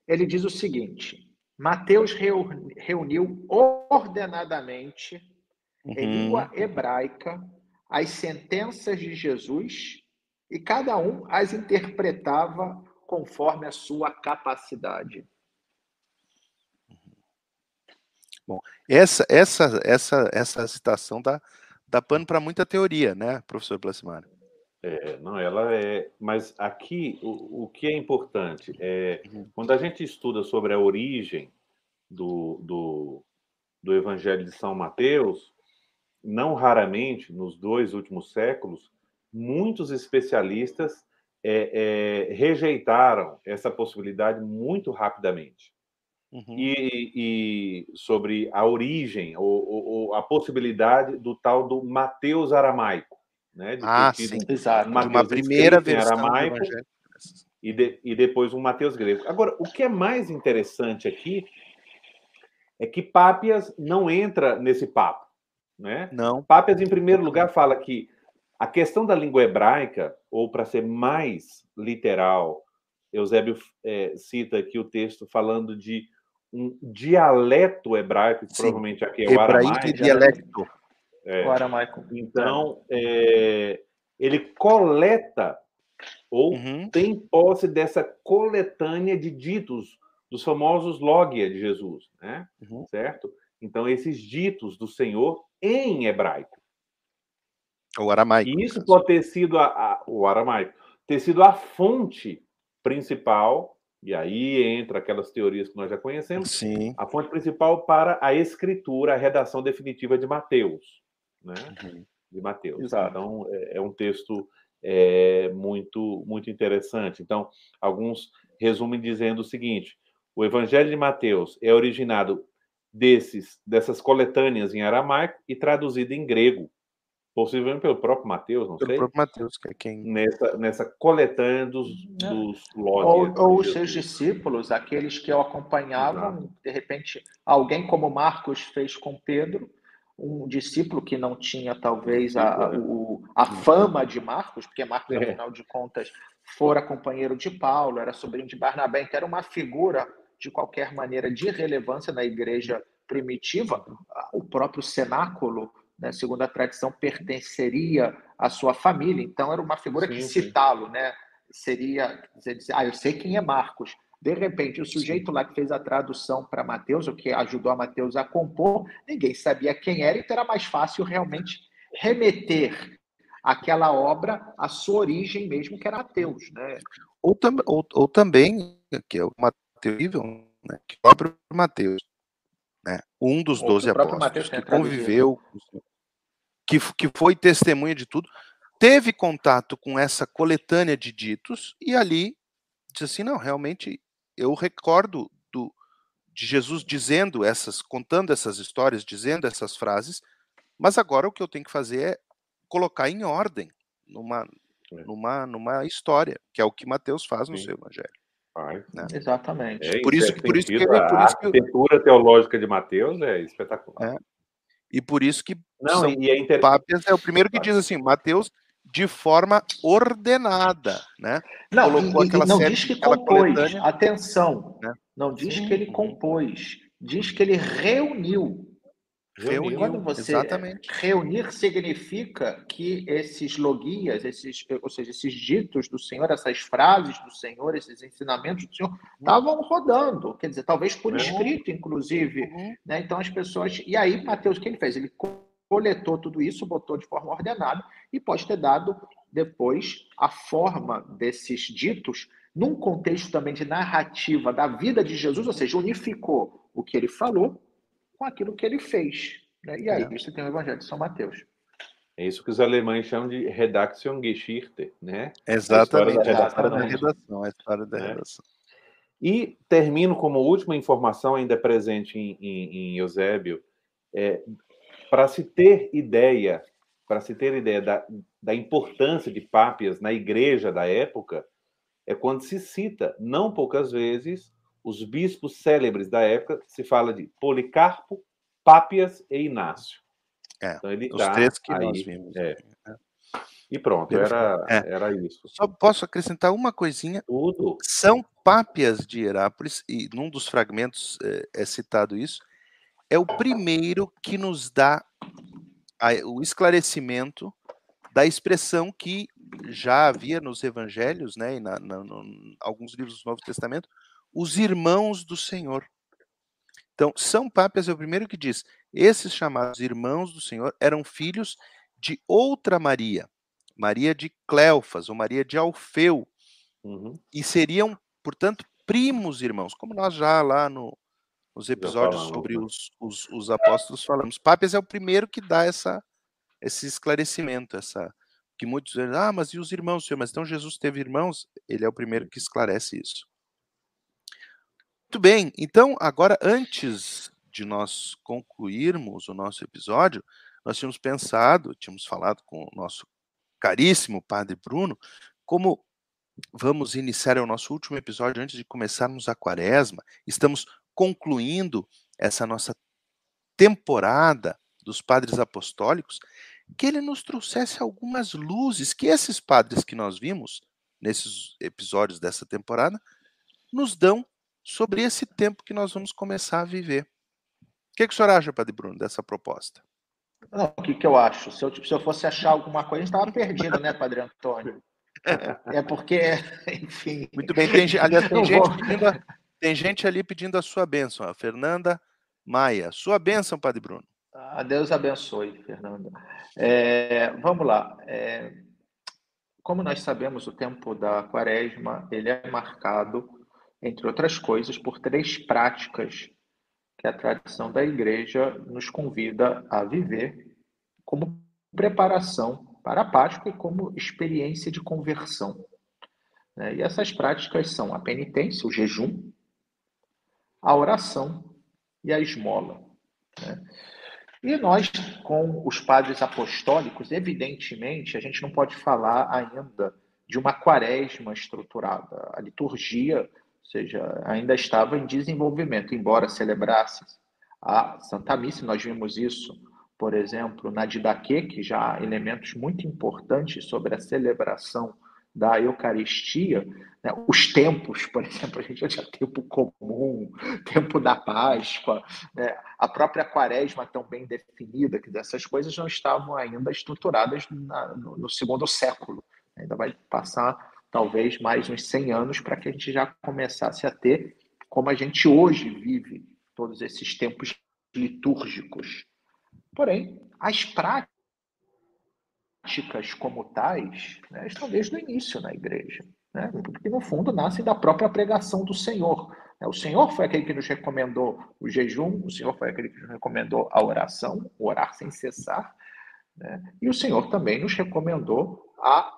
ele diz o seguinte: Mateus reuniu ordenadamente, uhum. em língua hebraica, as sentenças de Jesus e cada um as interpretava conforme a sua capacidade. Bom, essa essa essa essa citação dá, dá pano para muita teoria, né, professor Placimário? É, não, ela é. Mas aqui o, o que é importante é uhum. quando a gente estuda sobre a origem do, do, do Evangelho de São Mateus, não raramente nos dois últimos séculos muitos especialistas é, é, rejeitaram essa possibilidade muito rapidamente. Uhum. E, e, sobre a origem ou, ou, a possibilidade do tal do Mateus aramaico, né? De ah, sim, exato. Uma primeira versão aramaico e, de, e depois um Mateus grego. Agora, o que é mais interessante aqui é que Pápias não entra nesse papo, né? Não. Pápias, em primeiro lugar, fala que a questão da língua hebraica, ou para ser mais literal, Eusébio é, cita aqui o texto falando de um dialeto hebraico, que Sim. provavelmente aqui é o aramaico. Né? É. O aramaico. Então, é, ele coleta ou uhum. tem posse dessa coletânea de ditos dos famosos logia de Jesus, né? Uhum. Certo? Então, esses ditos do Senhor em hebraico. O aramaico. E isso pode ter sido a, a, o aramaico, ter sido a fonte principal, e aí entra aquelas teorias que nós já conhecemos, Sim. a fonte principal para a escritura, a redação definitiva de Mateus, né? Uhum. De Mateus. Exato. Então, é, é um texto é, muito, muito interessante. Então, alguns resumem dizendo o seguinte: o Evangelho de Mateus é originado desses dessas coletâneas em aramaico e traduzido em grego Possivelmente pelo próprio Mateus, não pelo sei. Pelo próprio Mateus, que é quem. Nessa, nessa coletânea dos, é. dos Ou, ou os seus discípulos, aqueles que o acompanhavam, Exato. de repente, alguém como Marcos fez com Pedro, um discípulo que não tinha talvez a, o, a fama de Marcos, porque Marcos, é. afinal de contas, fora companheiro de Paulo, era sobrinho de Barnabé, então era uma figura, de qualquer maneira, de relevância na igreja primitiva. O próprio cenáculo né, segundo a tradição, pertenceria à sua família. Então, era uma figura sim, que citá-lo, né? Seria dizer, ah, eu sei quem é Marcos. De repente, o sujeito lá que fez a tradução para Mateus, o que ajudou a Mateus a compor, ninguém sabia quem era, então era mais fácil realmente remeter aquela obra à sua origem mesmo, que era Mateus, né? Ou, tam, ou, ou também, que é o Mateus, né, que o próprio Mateus, né? Um dos doze apóstolos que conviveu, que, que foi testemunha de tudo, teve contato com essa coletânea de ditos e ali disse assim, não, realmente eu recordo do, de Jesus dizendo essas, contando essas histórias, dizendo essas frases, mas agora o que eu tenho que fazer é colocar em ordem numa, é. numa, numa história, que é o que Mateus faz no Sim. seu evangelho. Né? Exatamente. É, por, isso, por isso que, por a isso que arquitetura teológica de Mateus é espetacular. É. E por isso que Não, São e é inter... Pápias é o primeiro que diz assim, Mateus de forma ordenada, né? Não, Colocou e, e não diz que compôs, atenção, né? não diz Sim. que ele compôs, diz que ele reuniu. Reuniu, Quando você exatamente. reunir significa que esses logias, esses, ou seja, esses ditos do Senhor, essas frases do Senhor, esses ensinamentos do Senhor, estavam rodando, quer dizer, talvez por uhum. escrito, inclusive. Uhum. Né? Então as pessoas. E aí, Mateus, o que ele fez? Ele coletou tudo isso, botou de forma ordenada e pode ter dado depois a forma desses ditos num contexto também de narrativa da vida de Jesus, ou seja, unificou o que ele falou com aquilo que ele fez. Né? E aí é. você tem o Evangelho de São Mateus. É isso que os alemães chamam de Redaktionsgeschichte, né? Exatamente, a história da redação. A história da redação. E termino como última informação, ainda presente em, em, em Eusébio, é, para se ter ideia, para se ter ideia da, da importância de Pápias na igreja da época, é quando se cita, não poucas vezes, os bispos célebres da época, se fala de Policarpo, Pápias e Inácio. É, então ele os tá três que aí, nós vimos. É. Né? E pronto, era, é. era isso. Só posso acrescentar uma coisinha. Tudo. São Pápias de Herápolis, e num dos fragmentos é, é citado isso, é o primeiro que nos dá o esclarecimento da expressão que já havia nos evangelhos, né, e na, na, alguns livros do Novo Testamento, os irmãos do Senhor. Então, São Pápias é o primeiro que diz: esses chamados irmãos do Senhor eram filhos de outra Maria, Maria de Cleofas, ou Maria de Alfeu, uhum. e seriam, portanto, primos irmãos, como nós já lá no, nos episódios sobre os, os, os, apóstolos falamos. Pápias é o primeiro que dá essa, esse esclarecimento, essa que muitos dizem, ah, mas e os irmãos, Senhor? Mas então Jesus teve irmãos? Ele é o primeiro que esclarece isso. Muito bem, então agora antes de nós concluirmos o nosso episódio, nós tínhamos pensado, tínhamos falado com o nosso caríssimo Padre Bruno, como vamos iniciar o nosso último episódio antes de começarmos a quaresma, estamos concluindo essa nossa temporada dos padres apostólicos, que ele nos trouxesse algumas luzes que esses padres que nós vimos nesses episódios dessa temporada nos dão sobre esse tempo que nós vamos começar a viver. O que, que o senhor acha, Padre Bruno, dessa proposta? Não, o que, que eu acho? Se eu, se eu fosse achar alguma coisa, a gente estava perdido, né, Padre Antônio? É porque, enfim. Muito bem, tem, aliás, tem gente, pedindo a, tem gente ali pedindo a sua bênção, a Fernanda Maia. Sua bênção, Padre Bruno. A ah, Deus abençoe, Fernanda. É, vamos lá. É, como nós sabemos, o tempo da quaresma ele é marcado, entre outras coisas, por três práticas que a tradição da igreja nos convida a viver como preparação para a Páscoa e como experiência de conversão. Né? E essas práticas são a penitência, o jejum, a oração e a esmola. Né? E nós, com os padres apostólicos, evidentemente, a gente não pode falar ainda de uma quaresma estruturada. A liturgia ou seja, ainda estava em desenvolvimento, embora celebrasse a Santa Missa, nós vimos isso, por exemplo, na Didaquê, que já há elementos muito importantes sobre a celebração da Eucaristia, né? os tempos, por exemplo, a gente já tinha tempo comum, tempo da Páscoa, né? a própria Quaresma tão bem definida, que dessas coisas não estavam ainda estruturadas na, no, no segundo século. Ainda vai passar talvez mais uns 100 anos para que a gente já começasse a ter, como a gente hoje vive, todos esses tempos litúrgicos. Porém, as práticas como tais né, estão desde o início na igreja, né, porque no fundo nascem da própria pregação do Senhor. Né. O Senhor foi aquele que nos recomendou o jejum, o Senhor foi aquele que nos recomendou a oração, orar sem cessar, né, e o Senhor também nos recomendou a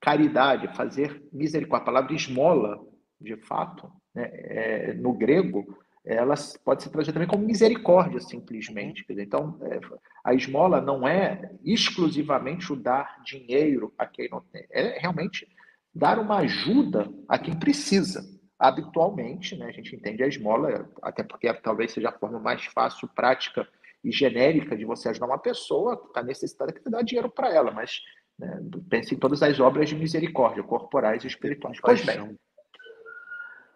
caridade, fazer misericórdia. A palavra esmola, de fato, né, é, no grego, ela pode ser traduzida também como misericórdia, simplesmente. Então, é, a esmola não é exclusivamente o dar dinheiro a quem não tem, é realmente dar uma ajuda a quem precisa. Habitualmente, né, a gente entende a esmola, até porque talvez seja a forma mais fácil, prática e genérica de você ajudar uma pessoa que está necessitada, que você dá dinheiro para ela, mas né? Pense em todas as obras de misericórdia, corporais e espirituais. Pois bem,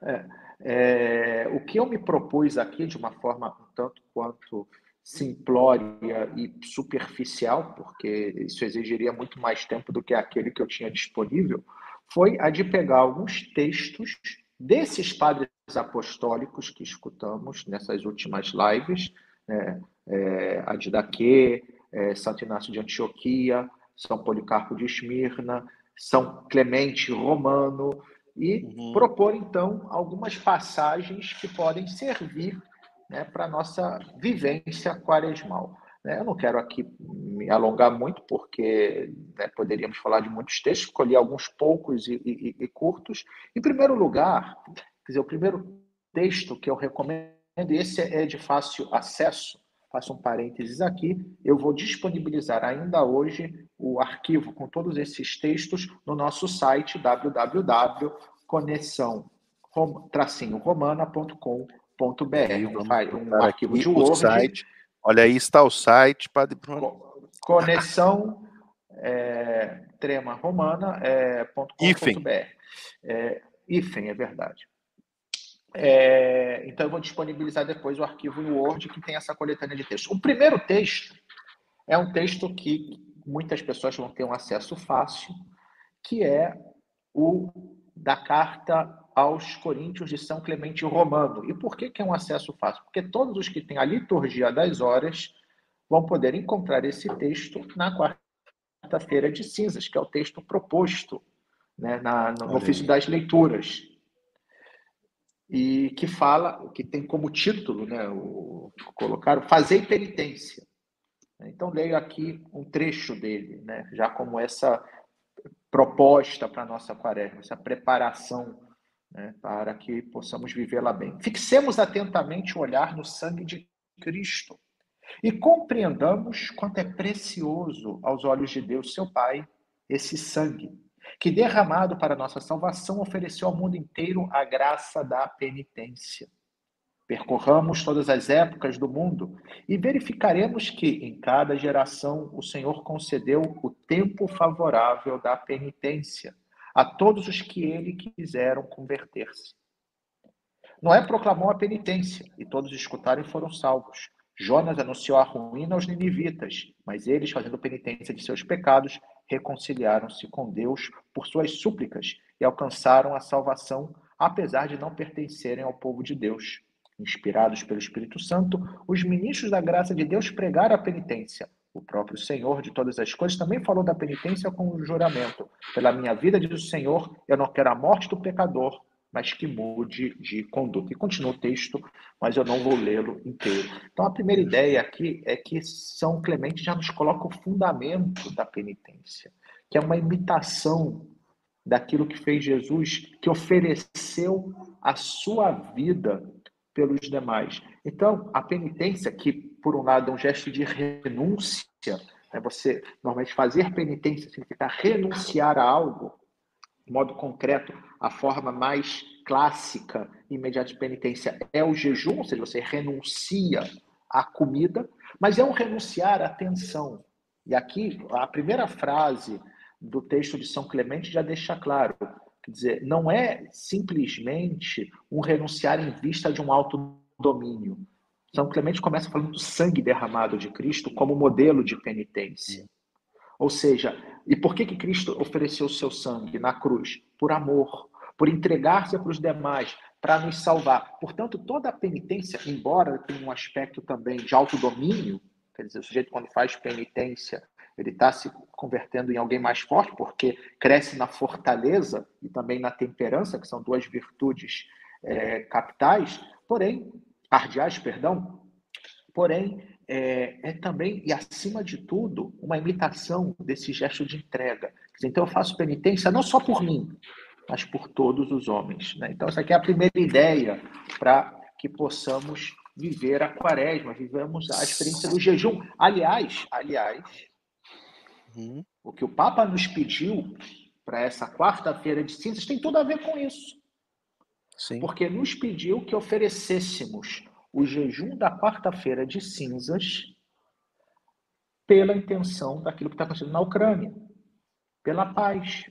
é, é, o que eu me propus aqui, de uma forma um tanto quanto simplória e superficial, porque isso exigiria muito mais tempo do que aquele que eu tinha disponível, foi a de pegar alguns textos desses padres apostólicos que escutamos nessas últimas lives, né? é, a de Daquê, é, Santo Inácio de Antioquia, são Policarpo de Esmirna, São Clemente Romano, e uhum. propor, então, algumas passagens que podem servir né, para a nossa vivência quaresmal. Né? Eu não quero aqui me alongar muito, porque né, poderíamos falar de muitos textos, escolhi alguns poucos e, e, e, curtos. Em primeiro lugar, quer dizer, o primeiro texto que eu recomendo, e esse é de fácil acesso, faço um parênteses aqui, eu vou disponibilizar ainda hoje o arquivo com todos esses textos no nosso site www.conexão-romana.com.br. Um, arquivo de Word. Site. Olha aí está o site, Padre Bruno. Conexão é, trema romana é, é, hífen, é verdade. É, então, eu vou disponibilizar depois o arquivo no Word que tem essa coletânea de textos. O primeiro texto é um texto que muitas pessoas vão ter um acesso fácil, que é o da carta aos Coríntios de São Clemente Romano. E por que, que é um acesso fácil? Porque todos os que têm a liturgia das horas vão poder encontrar esse texto na quarta-feira de cinzas, que é o texto proposto né, na, no ofício das leituras e que fala, que tem como título, né, o, colocaram, Fazer Penitência. Então, leio aqui um trecho dele, né, já como essa proposta para a nossa quaresma, essa preparação né, para que possamos vivê-la bem. Fixemos atentamente o olhar no sangue de Cristo e compreendamos quanto é precioso aos olhos de Deus, seu Pai, esse sangue que derramado para nossa salvação ofereceu ao mundo inteiro a graça da penitência. Percorramos todas as épocas do mundo e verificaremos que em cada geração o Senhor concedeu o tempo favorável da penitência a todos os que ele quiseram converter-se. Noé proclamou a penitência e todos escutaram e foram salvos. Jonas anunciou a ruína aos ninivitas, mas eles, fazendo penitência de seus pecados, reconciliaram-se com Deus por suas súplicas e alcançaram a salvação, apesar de não pertencerem ao povo de Deus. Inspirados pelo Espírito Santo, os ministros da graça de Deus pregaram a penitência. O próprio Senhor de todas as coisas também falou da penitência com o juramento. Pela minha vida, diz o Senhor, eu não quero a morte do pecador, mas que mude de conduta. E continua o texto, mas eu não vou lê-lo inteiro. Então, a primeira ideia aqui é que São Clemente já nos coloca o fundamento da penitência, que é uma imitação daquilo que fez Jesus, que ofereceu a sua vida pelos demais. Então, a penitência, que por um lado é um gesto de renúncia, né? você normalmente fazer penitência significa renunciar a algo, modo concreto, a forma mais clássica e imediata de penitência é o jejum, ou seja, você renuncia à comida, mas é um renunciar à atenção. E aqui, a primeira frase do texto de São Clemente já deixa claro, quer dizer, não é simplesmente um renunciar em vista de um autodomínio. São Clemente começa falando do sangue derramado de Cristo como modelo de penitência. Ou seja, e por que, que Cristo ofereceu o seu sangue na cruz? Por amor, por entregar-se para os demais, para nos salvar. Portanto, toda a penitência, embora tenha um aspecto também de autodomínio, quer dizer, o sujeito quando faz penitência, ele está se convertendo em alguém mais forte, porque cresce na fortaleza e também na temperança, que são duas virtudes é, capitais, porém, cardeais, perdão, porém, é, é, também, e acima de tudo, uma imitação desse gesto de entrega. Então, eu faço penitência não só por mim, mas por todos os homens. Né? Então, essa aqui é a primeira ideia para que possamos viver a quaresma, vivemos a experiência do jejum. Aliás, aliás, uhum. o que o Papa nos pediu para essa quarta-feira de cinzas tem tudo a ver com isso. Sim. Porque nos pediu que oferecêssemos o jejum da quarta-feira de cinzas pela intenção daquilo que está acontecendo na Ucrânia, pela paz.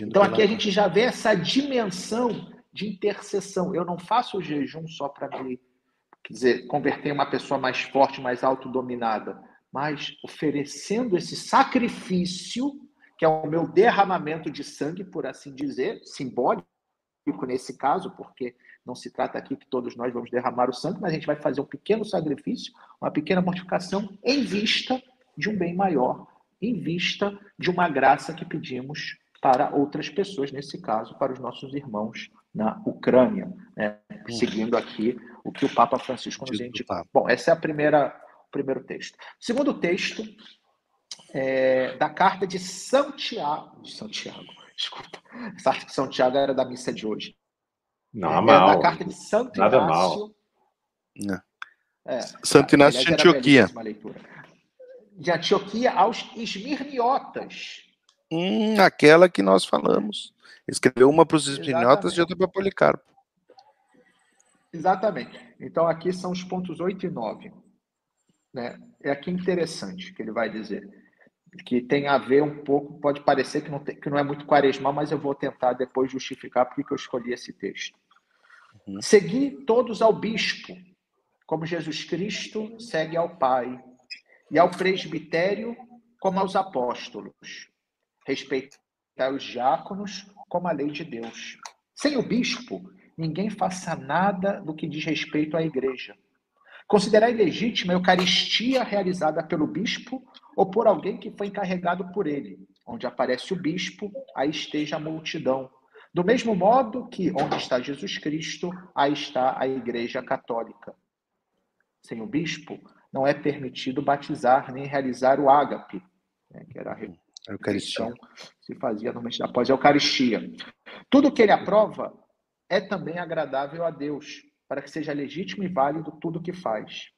então aqui a gente já vê essa dimensão de intercessão. Eu não faço o jejum só para me quer dizer, converter em uma pessoa mais forte, mais autodominada, mas oferecendo esse sacrifício, que é o meu derramamento de sangue, por assim dizer, simbólico nesse caso, porque não se trata aqui que todos nós vamos derramar o sangue, mas a gente vai fazer um pequeno sacrifício, uma pequena mortificação em vista de um bem maior, em vista de uma graça que pedimos para outras pessoas, nesse caso, para os nossos irmãos na Ucrânia, né? seguindo aqui o que o Papa Francisco nos indicou. Bom, esse é a primeira, o primeiro texto. O segundo texto é da carta de Santiago, de Santiago, desculpa, essa carta de Santiago era da missa de hoje. Não, é, mal. da carta de Santo Nada Inácio. Mal. É, Santo Inácio de Antioquia. De Antioquia aos esmirniotas. Hum, aquela que nós falamos. Escreveu uma para os esmirniotas e outra para Policarpo. Exatamente. Então, aqui são os pontos 8 e 9. Né? É aqui interessante que ele vai dizer. Que tem a ver um pouco, pode parecer que não, tem, que não é muito quaresmal, mas eu vou tentar depois justificar porque eu escolhi esse texto. Uhum. Segui todos ao bispo, como Jesus Cristo segue ao Pai, e ao presbitério, como aos apóstolos. Respeitar os diáconos, como a lei de Deus. Sem o bispo, ninguém faça nada do que diz respeito à igreja. Considerar ilegítima a Eucaristia realizada pelo bispo ou por alguém que foi encarregado por ele. Onde aparece o bispo, aí esteja a multidão. Do mesmo modo que onde está Jesus Cristo, aí está a Igreja Católica. Sem o bispo, não é permitido batizar nem realizar o ágape, né, que era a Eucaristia. se fazia normalmente após a Eucaristia. Tudo que ele aprova é também agradável a Deus, para que seja legítimo e válido tudo o que faz.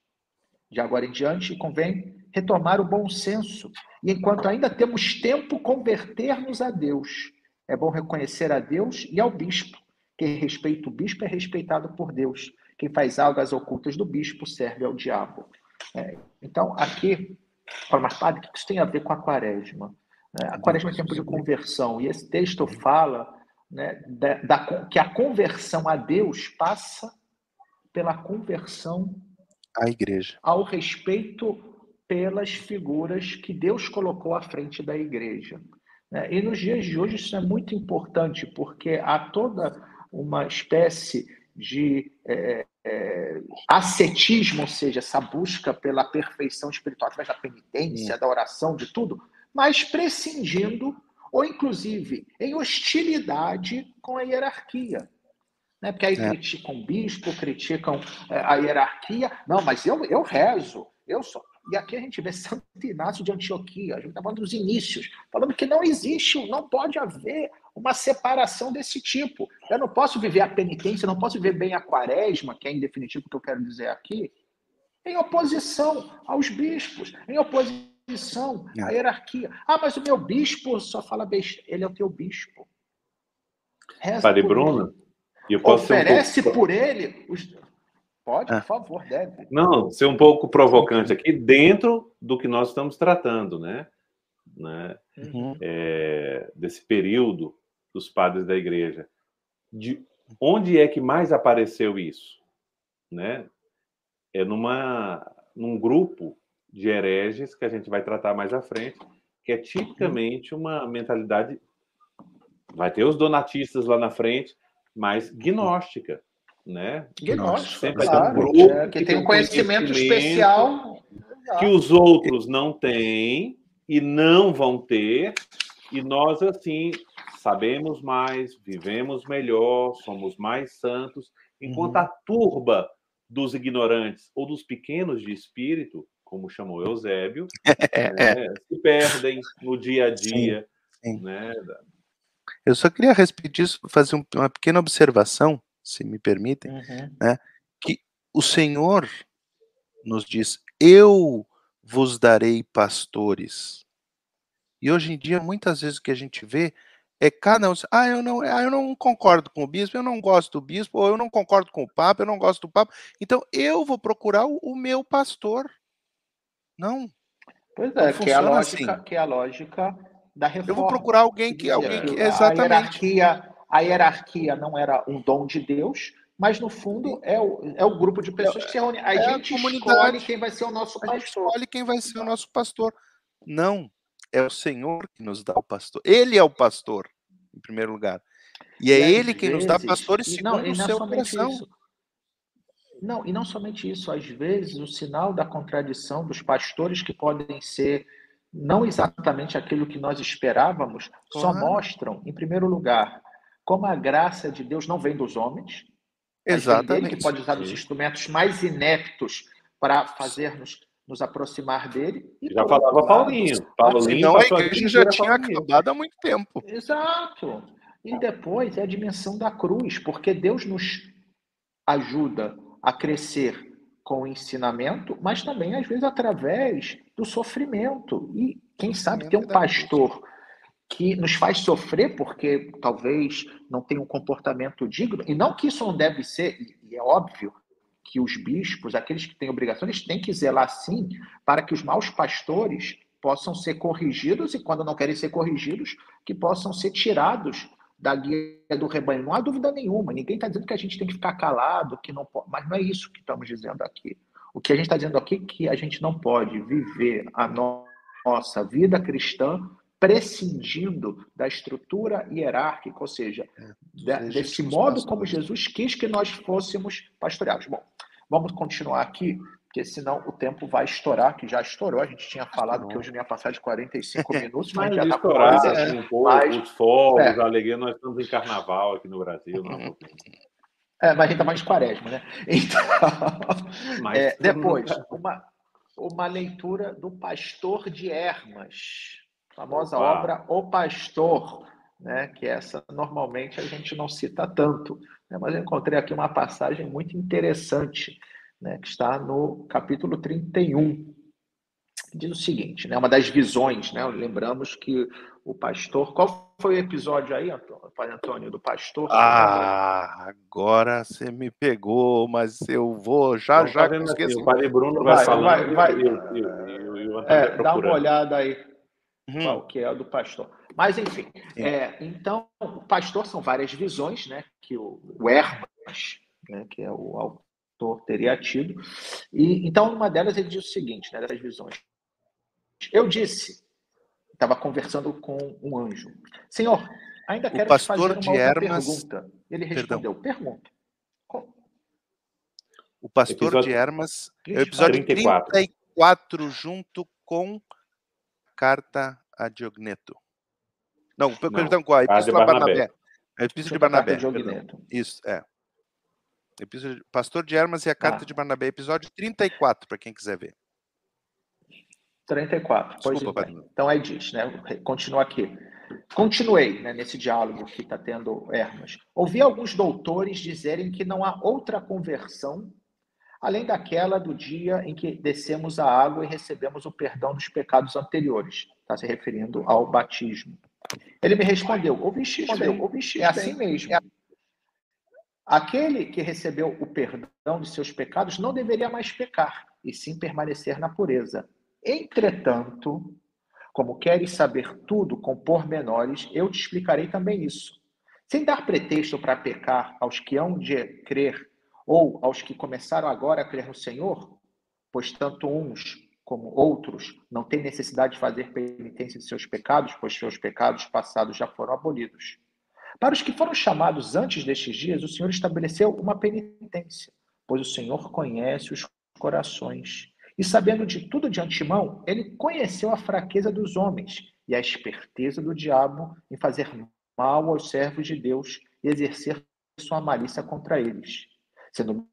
De agora em diante, convém retomar o bom senso e, enquanto ainda temos tempo, converter-nos a Deus. É bom reconhecer a Deus e ao bispo. Quem respeita o bispo é respeitado por Deus. Quem faz algo às ocultas do bispo serve ao diabo. É, então, aqui, fala, mas padre, o que isso tem a ver com a quaresma? É, a quaresma é tempo de conversão, e esse texto fala né, da, da, que a conversão a Deus passa pela conversão à igreja, ao respeito pelas figuras que Deus colocou à frente da igreja. Né? E nos dias de hoje isso é muito importante, porque há toda uma espécie de é, é, ascetismo, ou seja, essa busca pela perfeição espiritual através da penitência, da oração, de tudo, mas prescindindo ou inclusive em hostilidade com a hierarquia. Né? Porque aí é. criticam o bispo, criticam é, a hierarquia. Não, mas eu, eu rezo, eu sou. E aqui a gente vê Santo Inácio de Antioquia, a gente está falando dos inícios, falando que não existe, não pode haver uma separação desse tipo. Eu não posso viver a penitência, não posso viver bem a quaresma, que é em definitivo o que eu quero dizer aqui, em oposição aos bispos, em oposição posição, é. a hierarquia. Ah, mas o meu bispo só fala besteira. Ele é o teu bispo. Reza Padre Bruno, eu posso oferece um pouco... por ele. Os... Pode, ah. por favor, deve. Não, ser um pouco provocante aqui, dentro do que nós estamos tratando, né? né? Uhum. É, desse período dos padres da igreja. De onde é que mais apareceu isso? Né? É numa, num grupo de hereges, que a gente vai tratar mais à frente, que é tipicamente uma mentalidade. Vai ter os donatistas lá na frente, mas gnóstica. Né? Gnóstica, Sempre claro, um grupo é, que, que, tem um conhecimento, conhecimento especial que os outros não têm e não vão ter, e nós, assim, sabemos mais, vivemos melhor, somos mais santos, enquanto uhum. a turba dos ignorantes ou dos pequenos de espírito como chamou Eusébio, é, né, se perdem no dia a dia. Sim, sim. Né? Eu só queria, a respeito disso, fazer uma pequena observação, se me permitem, uhum. né, que o Senhor nos diz: Eu vos darei pastores. E hoje em dia, muitas vezes o que a gente vê é cada um, ah, eu não, ah, eu não concordo com o bispo, eu não gosto do bispo, ou eu não concordo com o papa, eu não gosto do papa, então eu vou procurar o, o meu pastor. Não. Pois é, que é, a lógica, assim. que é a lógica da reforma. Eu vou procurar alguém que. Alguém que exatamente. A hierarquia, a hierarquia não era um dom de Deus, mas no fundo é o, é o grupo de pessoas que se reúne. A é gente a escolhe quem vai ser o nosso pastor. A gente escolhe quem vai ser o nosso pastor. Não, é o Senhor que nos dá o pastor. Ele é o pastor, em primeiro lugar. E, é e Ele quem vezes, nos dá pastores segundo não, o seu coração. Isso. Não, e não somente isso, às vezes o sinal da contradição dos pastores que podem ser não exatamente aquilo que nós esperávamos, só mostram, em primeiro lugar, como a graça de Deus não vem dos homens, Exatamente. Ele que pode usar os instrumentos mais ineptos para fazer-nos nos aproximar dele. já falava Paulinho. Paulinho Não, a igreja já tinha acabado há muito tempo. Exato. E depois é a dimensão da cruz, porque Deus nos ajuda a crescer com o ensinamento, mas também, às vezes, através do sofrimento. E quem sabe ter um pastor que nos faz sofrer porque talvez não tenha um comportamento digno, e não que isso não deve ser, e é óbvio que os bispos, aqueles que têm obrigações, têm que zelar sim para que os maus pastores possam ser corrigidos e, quando não querem ser corrigidos, que possam ser tirados da guia do rebanho. Não há dúvida nenhuma. Ninguém está dizendo que a gente tem que ficar calado, que não pode, mas não é isso que estamos dizendo aqui. O que a gente está dizendo aqui é que a gente não pode viver a nossa vida cristã prescindindo da estrutura hierárquica, ou seja, é, desse modo como Jesus quis que nós fôssemos pastoreados. Bom, vamos continuar aqui, porque senão o tempo vai estourar, que já estourou. A gente tinha falado que hoje não ia passar de 45 minutos, mas, mas já está com assim, um pouco, mas, os fogos, é. a alegria. Nós estamos em carnaval aqui no Brasil. Não é é, mas a gente está mais de quaresma, né? Então, é, depois, uma, uma leitura do Pastor de Hermas famosa Opa. obra O Pastor, né, que essa normalmente a gente não cita tanto, né, mas eu encontrei aqui uma passagem muito interessante, né, que está no capítulo 31. Diz o seguinte, né, uma das visões, né, lembramos que o pastor. Qual foi o episódio aí, Pai Antônio, do pastor? Ah, agora você me pegou, mas eu vou já, já. Tá esqueci. o Padre Bruno vai, vai falando. Vai, vai, e, e, e, é, dá uma olhada aí uhum. qual que é o do pastor. Mas, enfim, é, então, o pastor são várias visões, né, que o, o Hermas, né, que é o autor, teria tido. E, então, uma delas ele diz o seguinte, né, dessas visões. Eu disse, estava conversando com um anjo, Senhor, ainda quero te fazer uma outra Hermas... pergunta. Ele respondeu, Perdão. pergunta. O pastor episódio... de Hermas é o episódio 34. 34 junto com carta a Diogneto. Não, Não perdão, com a Epístola a Barnabé. Barnabé. A Epístola de Barnabé. Isso, é. Epístola de... Pastor de Armas e a Carta ah. de Barnabé, episódio 34, para quem quiser ver. 34, pois Desculpa, então. então aí diz, né? Continua aqui. Continuei né, nesse diálogo que está tendo Hermas. Ouvi alguns doutores dizerem que não há outra conversão além daquela do dia em que descemos a água e recebemos o perdão dos pecados anteriores. Está se referindo ao batismo. Ele me respondeu: ouviste bem, ouviste é assim mesmo. Aquele que recebeu o perdão de seus pecados não deveria mais pecar, e sim permanecer na pureza. Entretanto, como queres saber tudo com pormenores, eu te explicarei também isso. Sem dar pretexto para pecar aos que hão de crer ou aos que começaram agora a crer no Senhor, pois tanto uns como outros não têm necessidade de fazer penitência de seus pecados, pois seus pecados passados já foram abolidos. Para os que foram chamados antes destes dias, o Senhor estabeleceu uma penitência, pois o Senhor conhece os corações. E sabendo de tudo de antemão, ele conheceu a fraqueza dos homens e a esperteza do diabo em fazer mal aos servos de Deus e exercer sua malícia contra eles. Sendo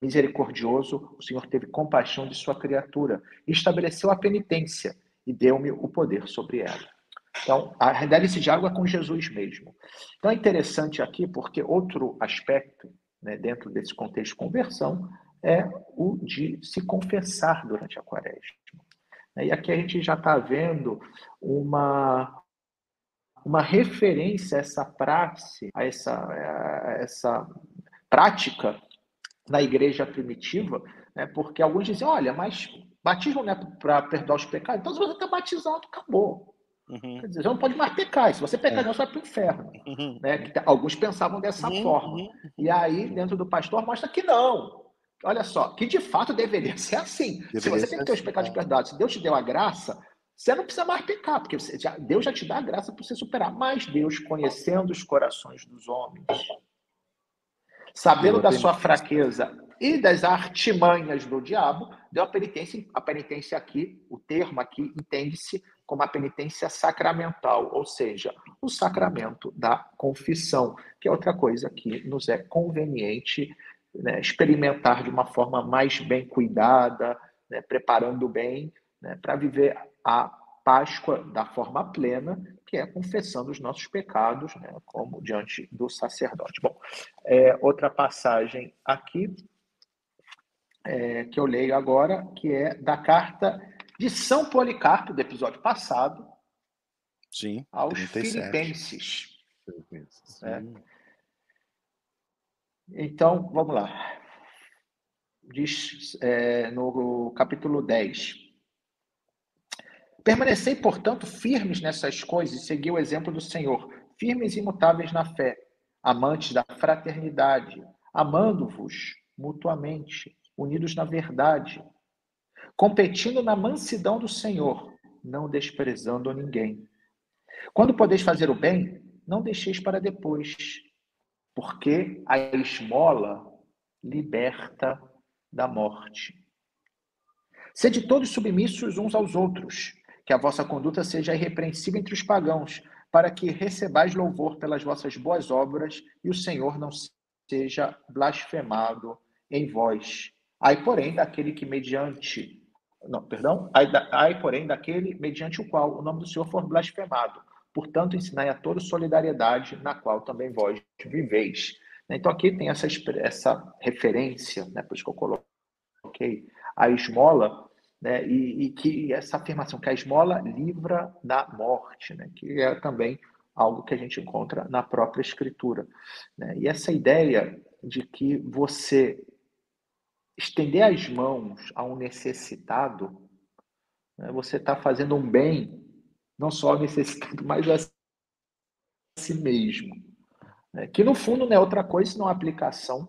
misericordioso, o Senhor teve compaixão de sua criatura, estabeleceu a penitência e deu-me o poder sobre ela. Então, a realidade desse diálogo é com Jesus mesmo. Então, é interessante aqui porque outro aspecto, né, dentro desse contexto de conversão, é o de se confessar durante a quaresma. E aqui a gente já está vendo uma, uma referência a essa a essa, a essa prática na igreja primitiva, né, porque alguns dizem, olha, mas batismo não é para perdoar os pecados, então se você está batizado, acabou. Uhum. Quer dizer, você não pode mais pecar, se você pecar, é. você vai para o inferno. Uhum. Né? Alguns pensavam dessa uhum. forma. Uhum. E aí, dentro do pastor, mostra que não. Olha só, que de fato deveria ser assim. Deveria se você tem que ter os pecados é. perdoados, se Deus te deu a graça, você não precisa mais pecar, porque já, Deus já te dá a graça para você superar. Mas Deus, conhecendo os corações dos homens, sabendo da sua fraqueza e das artimanhas do diabo, deu a penitência. A penitência aqui, o termo aqui, entende-se como a penitência sacramental, ou seja, o sacramento da confissão, que é outra coisa que nos é conveniente né, experimentar de uma forma mais bem cuidada, né, preparando bem né, para viver a Páscoa da forma plena, que é confessando os nossos pecados, né, como diante do sacerdote. Bom, é, outra passagem aqui é, que eu leio agora, que é da carta de São Policarpo, do episódio passado, Sim, aos 37. Filipenses. É. Então, vamos lá. Diz é, no capítulo 10. Permanecei, portanto, firmes nessas coisas e segui o exemplo do Senhor, firmes e imutáveis na fé, amantes da fraternidade, amando-vos mutuamente, unidos na verdade, competindo na mansidão do Senhor, não desprezando ninguém. Quando podeis fazer o bem, não deixeis para depois, porque a esmola liberta da morte. Sede todos submissos uns aos outros, que a vossa conduta seja irrepreensível entre os pagãos, para que recebais louvor pelas vossas boas obras e o Senhor não seja blasfemado em vós. Ai, porém, daquele que mediante. Não, perdão. Ai, porém, daquele mediante o qual o nome do Senhor for blasfemado. Portanto, ensinai a todos solidariedade, na qual também vós viveis. Então, aqui tem essa, essa referência, né, por isso que eu coloquei a esmola, né? E, e, que essa afirmação que a esmola livra da morte, né? que é também algo que a gente encontra na própria escritura. Né? E essa ideia de que você estender as mãos a um necessitado, né? você está fazendo um bem, não só ao necessitado, mas a si mesmo. Né? Que no fundo não é outra coisa senão a aplicação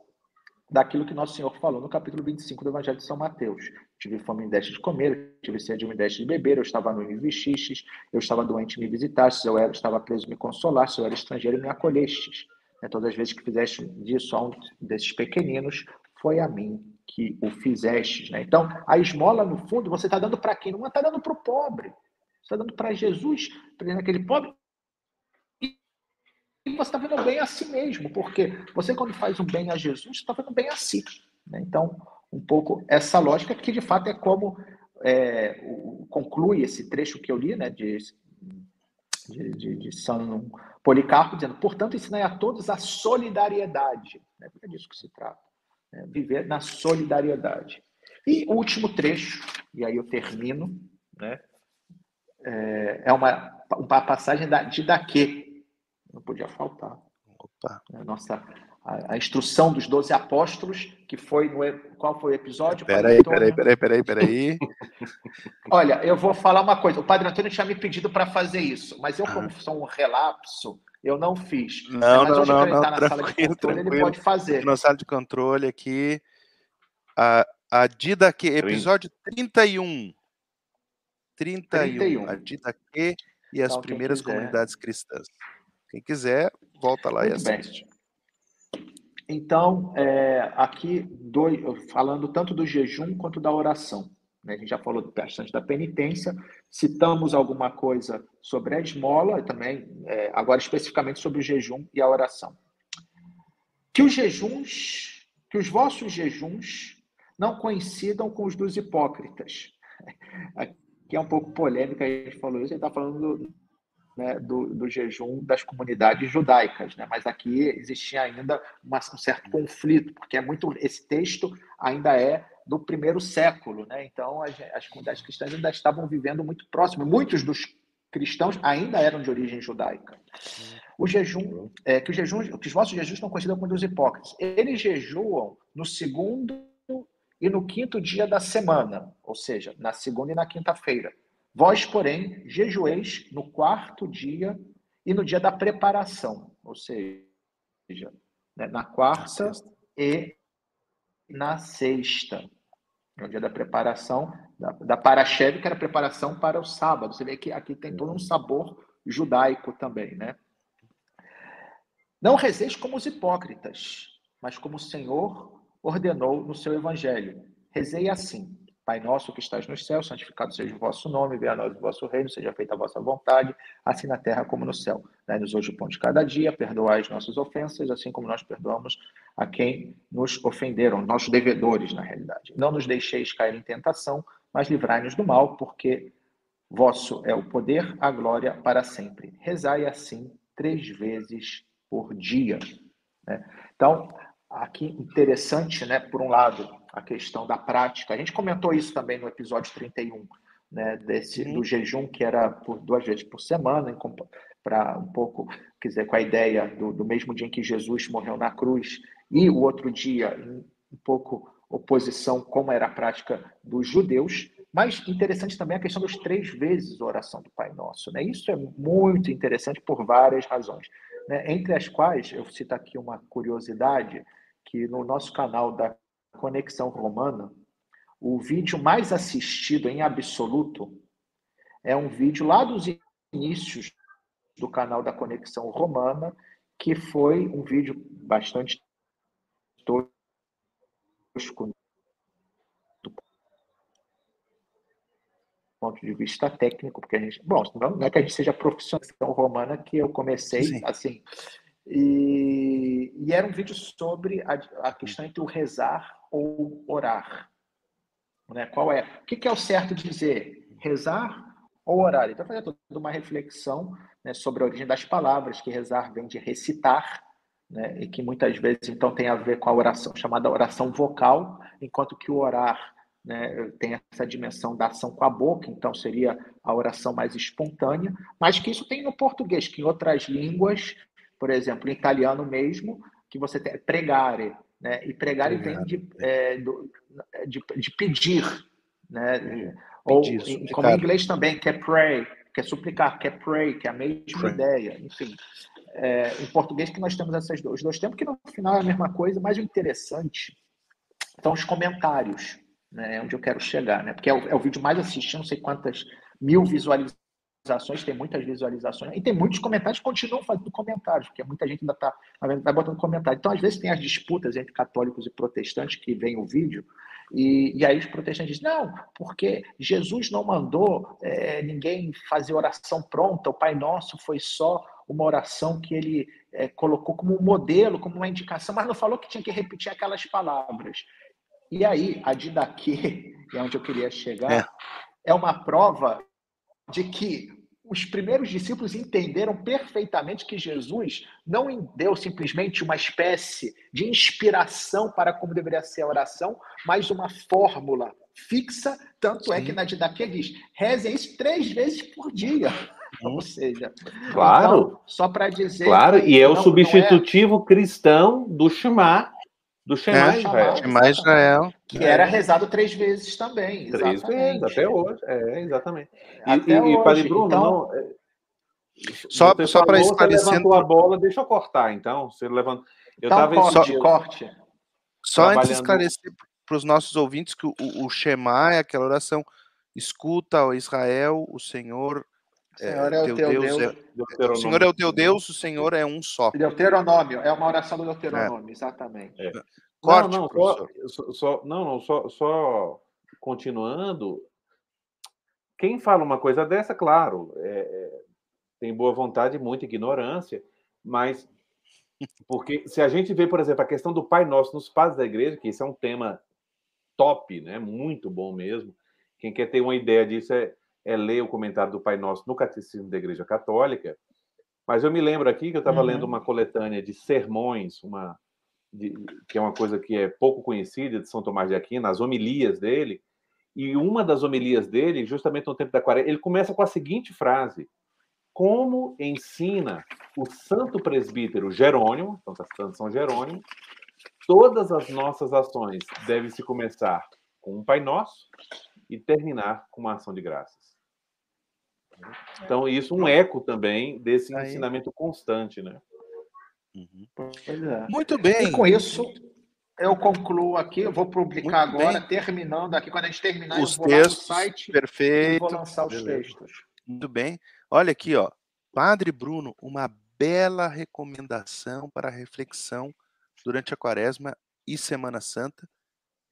daquilo que nosso Senhor falou no capítulo 25 do Evangelho de São Mateus. Tive fome e deste de comer, tive sede e me deste de beber, eu estava nu e me vestistes, eu estava doente e me visitastes, eu era, estava preso e me consolastes, eu era estrangeiro e me acolhestes. É, todas as vezes que fizeste disso a um desses pequeninos, foi a mim que o fizestes. Né? Então, a esmola, no fundo, você está dando para quem? Não está dando para o pobre. Você está dando para Jesus, para aquele pobre e você está fazendo bem a si mesmo, porque você, quando faz um bem a Jesus, está fazendo bem a si. Né? Então, um pouco essa lógica, que de fato é como é, o, conclui esse trecho que eu li, né, de, de, de, de São Policarpo, dizendo: portanto, ensinai a todos a solidariedade. Né? É disso que se trata. Né? Viver na solidariedade. E o último trecho, e aí eu termino, né? é, é uma, uma passagem da, de Daquê, não podia faltar. Opa. A nossa a, a, instrução dos doze apóstolos, que foi no qual foi o episódio? Peraí, peraí, peraí, peraí, peraí. Olha, eu vou falar uma coisa. O Padre Antônio tinha me pedido para fazer isso, mas eu, como ah. sou um relapso, eu não fiz. Não, mas não, não, não, na tranquilo, sala de controle, tranquilo. ele pode fazer. Na sala de controle aqui, a, a Didaque, episódio 31. 31. 31. A Didaque e as então, primeiras comunidades cristãs. Quem quiser, volta lá Muito e assiste. Bem. Então, é, aqui, dois, falando tanto do jejum quanto da oração. Né? A gente já falou bastante da penitência, citamos alguma coisa sobre a esmola, também, é, agora especificamente sobre o jejum e a oração. Que os jejuns, que os vossos jejuns não coincidam com os dos hipócritas. Aqui é um pouco polêmica, a gente falou isso, a gente está falando do, né, do, do, jejum das comunidades judaicas, né? mas aqui existia ainda uma, um certo conflito, porque é muito esse texto ainda é do primeiro século, né? então as, as comunidades cristãs ainda estavam vivendo muito próximo, muitos dos cristãos ainda eram de origem judaica. O jejum, é, que, o jejum, que os vossos jejuns estão conhecidos como dos hipócritas, eles jejuam no segundo e no quinto dia da semana, ou seja, na segunda e na quinta-feira. Vós, porém, jejueis no quarto dia e no dia da preparação, ou seja, né, na quarta e na sexta, no dia da preparação, da, da Parachev, que era a preparação para o sábado. Você vê que aqui tem todo um sabor judaico também, né? Não rezeis como os hipócritas, mas como o Senhor ordenou no seu evangelho. Rezei assim: Pai nosso que estás nos céus, santificado seja o vosso nome, venha a nós o vosso reino, seja feita a vossa vontade, assim na terra como no céu. Dai-nos hoje o pão de cada dia, perdoai as nossas ofensas, assim como nós perdoamos a quem nos ofenderam, nossos devedores, na realidade. Não nos deixeis cair em tentação, mas livrai-nos do mal, porque vosso é o poder, a glória para sempre. Rezai assim três vezes por dia. Né? Então, aqui interessante, né, por um lado, a questão da prática. A gente comentou isso também no episódio 31, né, desse, do jejum, que era por duas vezes por semana, para um pouco, quer dizer, com a ideia do, do mesmo dia em que Jesus morreu na cruz, e o outro dia, um pouco oposição, como era a prática dos judeus. Mas interessante também a questão dos três vezes a oração do Pai Nosso. Né? Isso é muito interessante por várias razões. Né? Entre as quais, eu cito aqui uma curiosidade, que no nosso canal da Conexão Romana, o vídeo mais assistido em absoluto é um vídeo lá dos inícios do canal da Conexão Romana, que foi um vídeo bastante tosco do ponto de vista técnico, porque a gente, bom, não é que a gente seja profissional romana que eu comecei Sim. assim, e, e, era um vídeo sobre a, a, questão entre o rezar ou orar. Né? Qual é? O que, que é o certo dizer? Rezar ou orar? Então, fazer toda uma reflexão né, sobre a origem das palavras, que rezar vem de recitar, né, e que muitas vezes então tem a ver com a oração chamada oração vocal, enquanto que o orar né, tem essa dimensão da ação com a boca, então seria a oração mais espontânea, mas que isso tem no português, que em outras línguas por exemplo, em italiano mesmo, que você tem pregare, né? E pregare vem de, é, do, de, de, pedir, né? Ou em, como em inglês também, que é pray, que é suplicar, que é pray, que é a mesma pray. ideia, enfim. É, em português que nós temos esses dois, dois tempos, que no final é a mesma coisa, mas o interessante são os comentários, né? É onde eu quero chegar, né? Porque é o, é o vídeo mais assistido, não sei quantas mil visualizações visualizações, tem muitas visualizações, e tem muitos comentários que continuam fazendo comentários, porque muita gente ainda está vai botando comentário. Então, às vezes, tem as disputas entre católicos e protestantes que veem o vídeo, e, e aí os protestantes dizem, não, porque Jesus não mandou é, ninguém fazer oração pronta, o Pai Nosso foi só uma oração que ele é, colocou como um modelo, como uma indicação, mas não falou que tinha que repetir aquelas palavras. E aí, a Didaquê, que é onde eu queria chegar, é, é uma prova de que os primeiros discípulos entenderam perfeitamente que Jesus não deu simplesmente uma espécie de inspiração para como deveria ser a oração, mas uma fórmula fixa. Tanto é Sim. é que na Didaquia diz: rezem isso três vezes por dia. Ou seja, claro, então, só para dizer. Claro, e é o substitutivo é... cristão do chamar do Shema é, Israel. Shema Israel. Que era rezado três vezes também. Três vezes, até hoje. É, exatamente. E, até e, hoje. Padre Bruno, então... não, é, só, só para esclarecer. Você levantou a bola, deixa eu cortar, então. Você levanta. Eu então, corte, só, corte. Só antes de esclarecer para os nossos ouvintes que o, o Shema é aquela oração escuta, ó Israel, o Senhor o Senhor é, é o teu Deus. Deus é, o Senhor é o teu Deus, o Senhor é um só. Deuteronômio, é uma oração do Deuteronômio, é. exatamente. Corte, não, não, só, só, não, não, só, só continuando. Quem fala uma coisa dessa, claro, é, é, tem boa vontade e muita ignorância, mas porque se a gente vê, por exemplo, a questão do Pai Nosso nos padres da igreja, que isso é um tema top, né? Muito bom mesmo. Quem quer ter uma ideia disso é é ler o comentário do Pai Nosso no Catecismo da Igreja Católica. Mas eu me lembro aqui que eu estava uhum. lendo uma coletânea de sermões, uma de, que é uma coisa que é pouco conhecida de São Tomás de Aquino, as homilias dele. E uma das homilias dele, justamente no tempo da quaresma, ele começa com a seguinte frase: Como ensina o santo presbítero Jerônimo, então está citando São Jerônimo, todas as nossas ações devem se começar com um Pai Nosso e terminar com uma ação de graças. Então, isso um eco também desse ensinamento constante, né? Uhum. É. Muito bem. E com isso, eu concluo aqui, eu vou publicar Muito agora, bem. terminando aqui, quando a gente terminar, os eu vou textos, lá no site perfeito. vou lançar os Beleza. textos. Muito bem. Olha aqui, ó. Padre Bruno, uma bela recomendação para reflexão durante a quaresma e Semana Santa,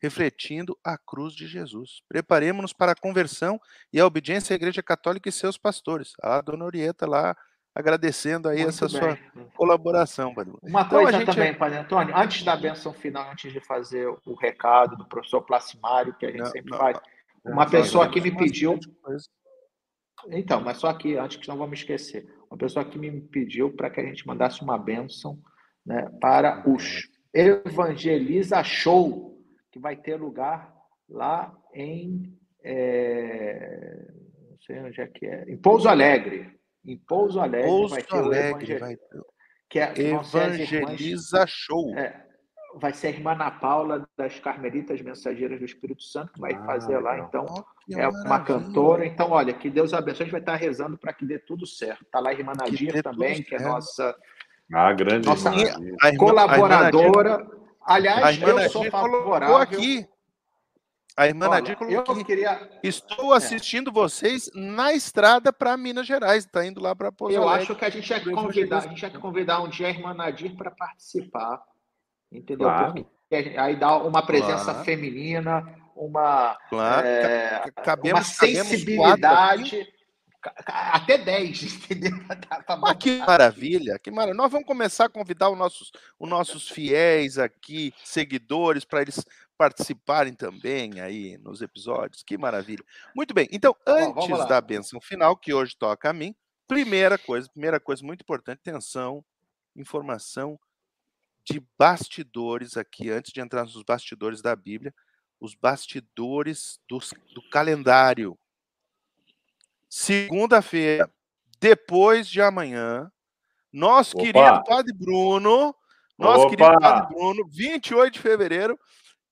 refletindo a cruz de Jesus. Preparemos-nos para a conversão e a obediência à Igreja Católica e seus pastores. A dona Orieta lá agradecendo aí Muito essa bem. sua colaboração, Padre. Uma então, coisa gente... também, Padre Antônio, antes da benção final, antes de fazer o recado do professor Placimário, que a gente não, sempre não, faz, uma pessoa que me pediu. Então, mas só que, antes que não vamos esquecer, uma pessoa que me pediu para que a gente mandasse uma bênção né, para os Evangeliza Show, que vai ter lugar lá em. É, não sei onde é que é. Em Pouso Alegre. Em Pouso Alegre Pouso vai ter Alegre, o vai ter. Que é, Evangeliza irmãs, Show. É, vai ser a irmã Ana Paula das Carmelitas Mensageiras do Espírito Santo que vai ah, fazer lá. Então, é uma cantora. Então, olha, que Deus abençoe. A gente vai estar rezando para que dê tudo certo. Está lá a irmã Nadir também, que é nossa, ah, grande nossa irmã, colaboradora. Nadir, Aliás, eu sou favorável. aqui. A irmã Olha, Nadir colocou aqui. Queria... Estou é. assistindo é. vocês na estrada para Minas Gerais. Está indo lá para Pouso Eu acho que a gente ia convidar, a gente ia convidar um dia a irmã Nadir para participar Entendeu? Claro. Porque aí dá uma presença claro. feminina, uma, claro. é, cabemos, uma sensibilidade. Até 10, entendeu? Tá, tá ah, que maravilha, que maravilha. Nós vamos começar a convidar os nossos, os nossos fiéis aqui, seguidores, para eles participarem também aí nos episódios. Que maravilha. Muito bem, então, antes da benção final, que hoje toca a mim, primeira coisa, primeira coisa muito importante, atenção, informação de bastidores aqui, antes de entrar nos bastidores da Bíblia, os bastidores do, do calendário. Segunda-feira, depois de amanhã, nosso Opa. querido Padre Bruno, nosso Opa. querido Padre Bruno, 28 de fevereiro,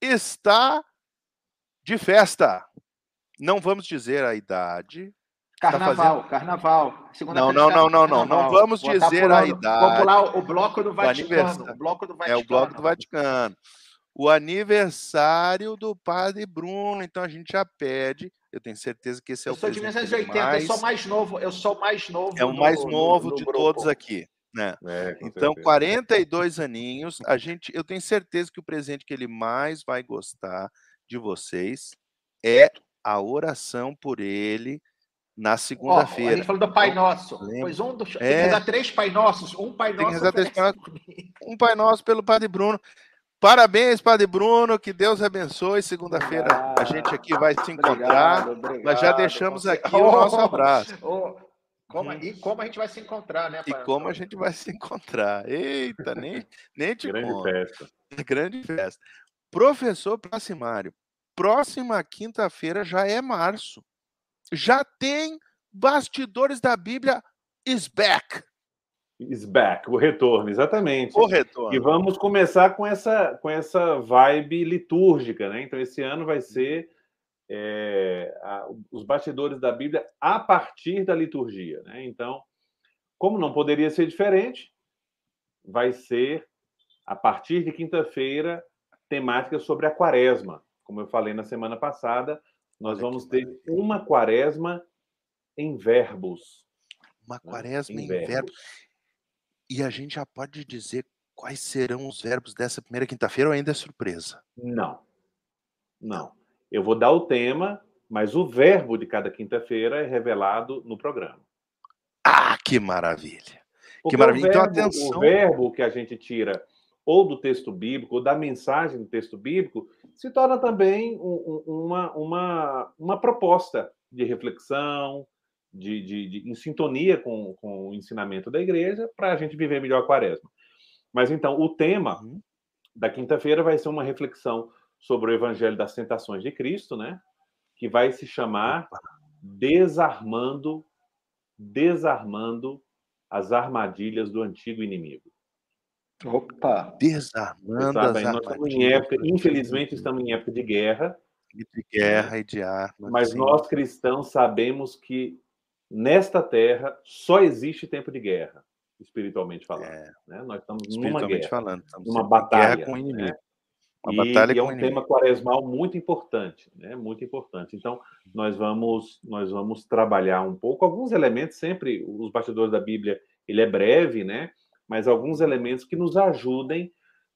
está de festa. Não vamos dizer a idade, Tá carnaval, tá fazendo... carnaval. Segunda não, não, não, não, não. Não vamos dizer pulando, a idade. Vou pular o bloco do Vaticano. O, bloco do Vaticano. É o bloco do Vaticano. O aniversário do Padre Bruno. Então a gente já pede. Eu tenho certeza que esse é eu o sou de 1980, mais... eu sou mais novo. Eu sou mais novo. É o mais novo do, do, do de grupo. todos aqui. Né? É, então, certeza. 42 aninhos, a gente, eu tenho certeza que o presente que ele mais vai gostar de vocês é a oração por ele na segunda-feira. a gente falou do Pai Nosso. Pois um dos, é, tem três Pai Nossos. Um Pai Nosso. Três pai um Pai Nosso pelo Padre Bruno. Parabéns, Padre Bruno, que Deus abençoe. Segunda-feira ah, a gente aqui vai se encontrar. Obrigado, obrigado, mas já deixamos aqui oh, o nosso abraço. Oh, como, e como a gente vai se encontrar, né? Pai? E como a gente vai se encontrar. Eita, nem, nem te Grande conto. festa. Grande festa. Professor Placimário, próxima quinta-feira já é março já tem bastidores da Bíblia is back. Is back, o retorno, exatamente. O retorno. E vamos começar com essa, com essa vibe litúrgica, né? Então, esse ano vai ser é, a, os bastidores da Bíblia a partir da liturgia, né? Então, como não poderia ser diferente, vai ser a partir de quinta-feira temática sobre a quaresma, como eu falei na semana passada, nós vamos ter uma quaresma em verbos. Uma né? quaresma em, em verbos. verbos. E a gente já pode dizer quais serão os verbos dessa primeira quinta-feira ou ainda é surpresa? Não. Não. Eu vou dar o tema, mas o verbo de cada quinta-feira é revelado no programa. Ah, que maravilha! Porque que maravilha. Então, verbo, então, atenção. O verbo que a gente tira ou do texto bíblico, ou da mensagem do texto bíblico, se torna também um, uma, uma, uma proposta de reflexão, de, de, de, em sintonia com, com o ensinamento da igreja, para a gente viver melhor a quaresma. Mas então, o tema uhum. da quinta-feira vai ser uma reflexão sobre o Evangelho das Tentações de Cristo, né? Que vai se chamar Desarmando, Desarmando as Armadilhas do Antigo Inimigo. Opa! Desarmando as estamos em época, infelizmente, estamos em época de guerra. De guerra e de armas. Mas sim. nós cristãos sabemos que nesta terra só existe tempo de guerra, espiritualmente falando. É. Né? Nós estamos numa guerra, falando, estamos numa batalha guerra com o inimigo. Né? Uma e, batalha e é um inimigo. tema quaresmal muito importante, né? Muito importante. Então, nós vamos nós vamos trabalhar um pouco alguns elementos sempre os bastidores da Bíblia, ele é breve, né? mas alguns elementos que nos ajudem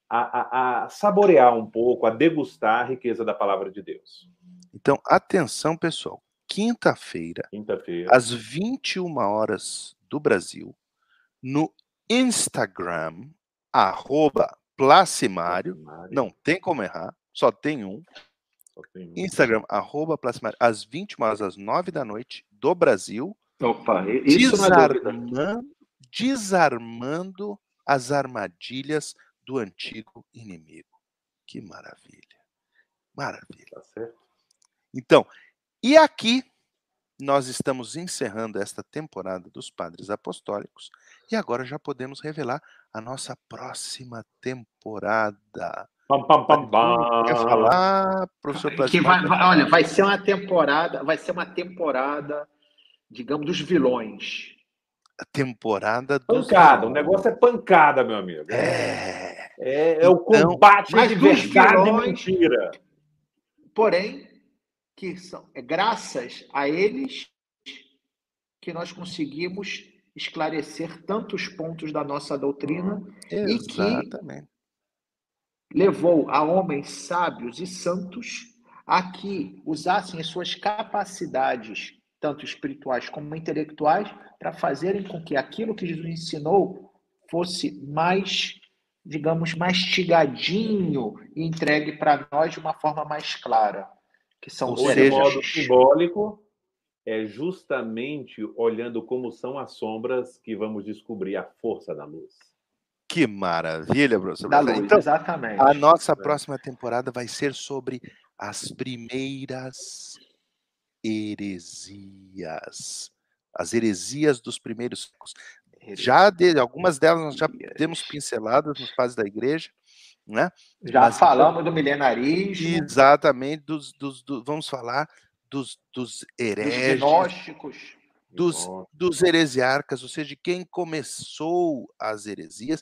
a, a, a saborear um pouco, a degustar a riqueza da palavra de Deus. Então, atenção, pessoal. Quinta-feira, Quinta-feira. às 21 horas do Brasil, no Instagram, arroba Placimário, Mário, não tem como errar, só tem um. só tem um. Instagram, arroba Placimário, às 21 horas, às 9 da noite, do Brasil, Opa, isso é desarmando, desarmando as armadilhas do antigo inimigo. Que maravilha. Maravilha. Tá certo? Então, e aqui nós estamos encerrando esta temporada dos Padres Apostólicos e agora já podemos revelar a nossa próxima temporada. Pam, pam, pam, pam. Quer falar, professor Que Plasmar? vai, vai- olha, vai ser uma temporada, vai ser uma temporada, digamos, dos vilões. A temporada dos Pancada, o negócio é pancada, meu amigo. É. É, é o Então, combate mas de dos verdade e vilões- mentira. Porém, que são é graças a eles que nós conseguimos esclarecer tantos pontos da nossa doutrina E que- levou a homens sábios e santos a que usassem as suas capacidades, tanto espirituais como intelectuais, para fazerem com que aquilo que Jesus ensinou fosse mais, digamos, mastigadinho e entregue para nós de uma forma mais clara. Que são Ou seja, modo simbólico, é justamente olhando como são as sombras que vamos descobrir a força da luz. Que maravilha, professor. da luz, Então, exatamente. A nossa É. próxima temporada vai ser sobre as primeiras heresias. As heresias dos primeiros séculos. Já de, algumas delas nós já demos pinceladas nos padres da igreja, né? Já mas- falamos do milenarismo, Exatamente, dos, dos, do- vamos falar dos, dos dos hereges, gnósticos. dos, Nossa, dos heresiarcas, ou seja, de quem começou as heresias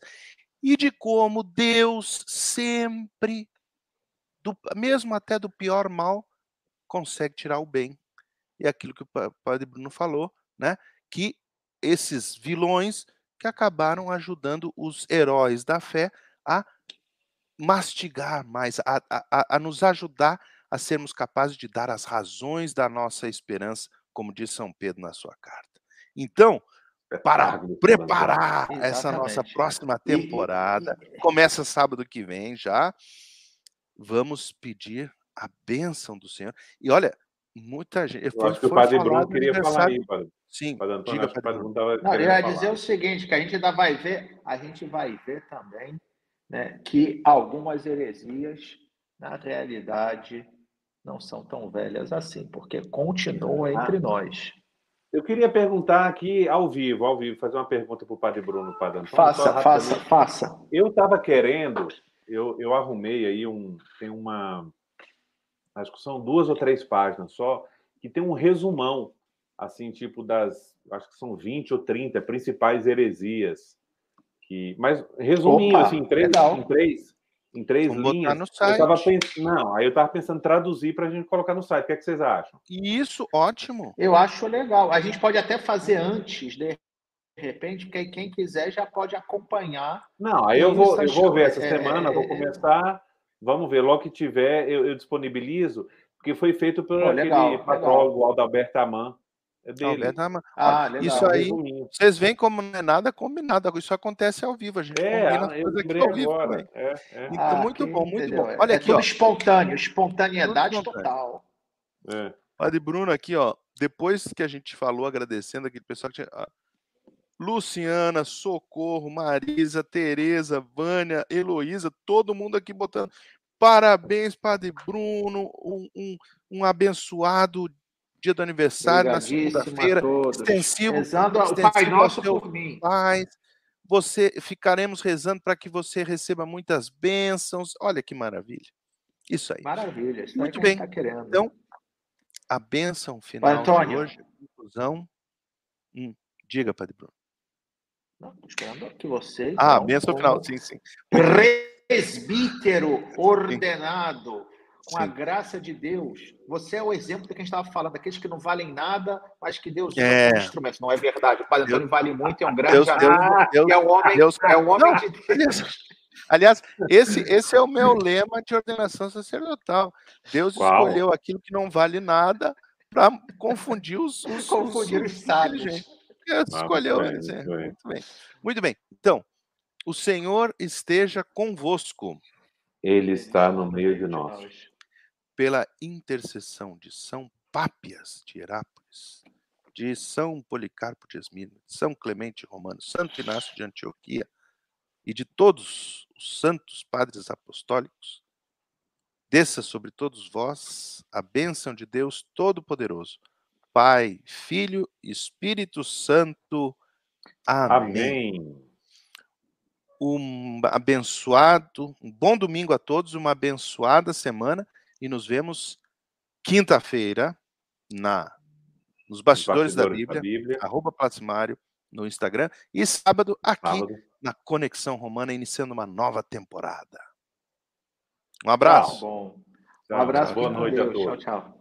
e de como Deus sempre, do- mesmo até do pior mal, consegue tirar o bem. E aquilo que o pa- padre Bruno falou, né? Que esses vilões que acabaram ajudando os heróis da fé a mastigar mais, a, a- a- a nos ajudar a sermos capazes de dar as razões da nossa esperança, como diz São Pedro na sua carta. Então, para preparar essa nossa Exatamente. próxima temporada, e- começa sábado que vem já. Vamos pedir a bênção do Senhor. E olha, muita gente. Eu foi- acho que o Padre Bruno no queria falar aí, Padre, Sim, padre Antônio. diga, acho Padre Padre Bruno. Estava Não, eu ia falar. dizer o seguinte, que a gente ainda vai ver, a gente vai ver também, né, que algumas heresias, na realidade, não são tão velhas assim, porque continuam entre nós. Eu queria perguntar aqui ao vivo, ao vivo, fazer uma pergunta para o Padre Bruno, Padre Antônio. Faça, faça, faça. Eu estava querendo, eu, eu arrumei aí um. Tem uma. Acho que são duas ou três páginas só, que tem um resumão, assim, tipo das. Acho que são 20 ou 30 principais heresias. Que, mas resuminho, Opa, assim, em três, em três, em três Vamos botar linhas. no Eu tava site. pensando, não, aí eu estava pensando em traduzir para a gente colocar no site. O que, é que vocês acham? E Isso, ótimo. Eu acho legal. A gente pode até fazer antes, de repente, porque quem quiser já pode acompanhar. Não, aí eu vou, eu vou ver essa é, semana, vou é, começar. Vamos ver, logo que tiver, eu, eu disponibilizo, porque foi feito por Pô, aquele legal, patrólogo, Adalberto Aman. É dele. Alberto Ama- Ah, Olha, legal. Isso aí, vocês veem como não é nada combinado. Isso acontece ao vivo. A gente É, combina as eu coisas aqui lembrei ao vivo agora. É, é, Então, Ah, muito bom, muito entendeu? bom. É- Olha é aqui, tudo ó. espontâneo, espontaneidade Tudo total. é. Padre Bruno aqui, ó. Depois que a gente falou, agradecendo aquele pessoal que tinha. ó, Luciana, Socorro, Marisa, Tereza, Vânia, Heloísa, todo mundo aqui botando. Parabéns, Padre Bruno. Um, um, um abençoado dia do aniversário, na segunda-feira. Extensivo, Rezando o extensivo Pai ao Nosso por mim. paz. Você ficaremos rezando para que você receba muitas bênçãos. Olha que maravilha. Isso aí. Maravilha. Isso Muito é bem. tá. Então, a bênção final de Antônio. hoje, conclusão. Hum, diga, Padre Bruno. Não, esperando que você. Ah, então, bênção final, sim, sim. Presbítero ordenado, com a Sim. graça de Deus. Você é o exemplo do que a gente estava falando, daqueles que não valem nada, mas que Deus usa É. como instrumento. Não é verdade. O Padre Deus- Antônio vale muito, é um grande Deus, Deus, Deus, é um homem, Deus- é um homem Não, de Deus. Aliás, esse, esse é o meu lema de ordenação sacerdotal. Deus Qual? escolheu aquilo que não vale nada para confundir os, os, confundir os, os sábios. Deus ah, escolheu bem, eles. É. Muito bem. Muito bem. Então, o Senhor esteja convosco. Ele está no meio de nós. Pela intercessão de São Pápias de Herápolis, de São Policarpo de Esmina, São Clemente Romano, Santo Inácio de Antioquia e de todos os santos padres apostólicos, desça sobre todos vós a bênção de Deus Todo-Poderoso, Pai, Filho e Espírito Santo. Amém. Amém. Um abençoado, um bom domingo a todos, uma abençoada semana e nos vemos quinta-feira na nos bastidores, bastidores da, Bíblia, da Bíblia, arroba Platsmário no Instagram e sábado aqui sábado. na Conexão Romana, iniciando uma nova temporada. Um abraço. Tchau, um abraço. Boa noite a todos. Tchau, tchau.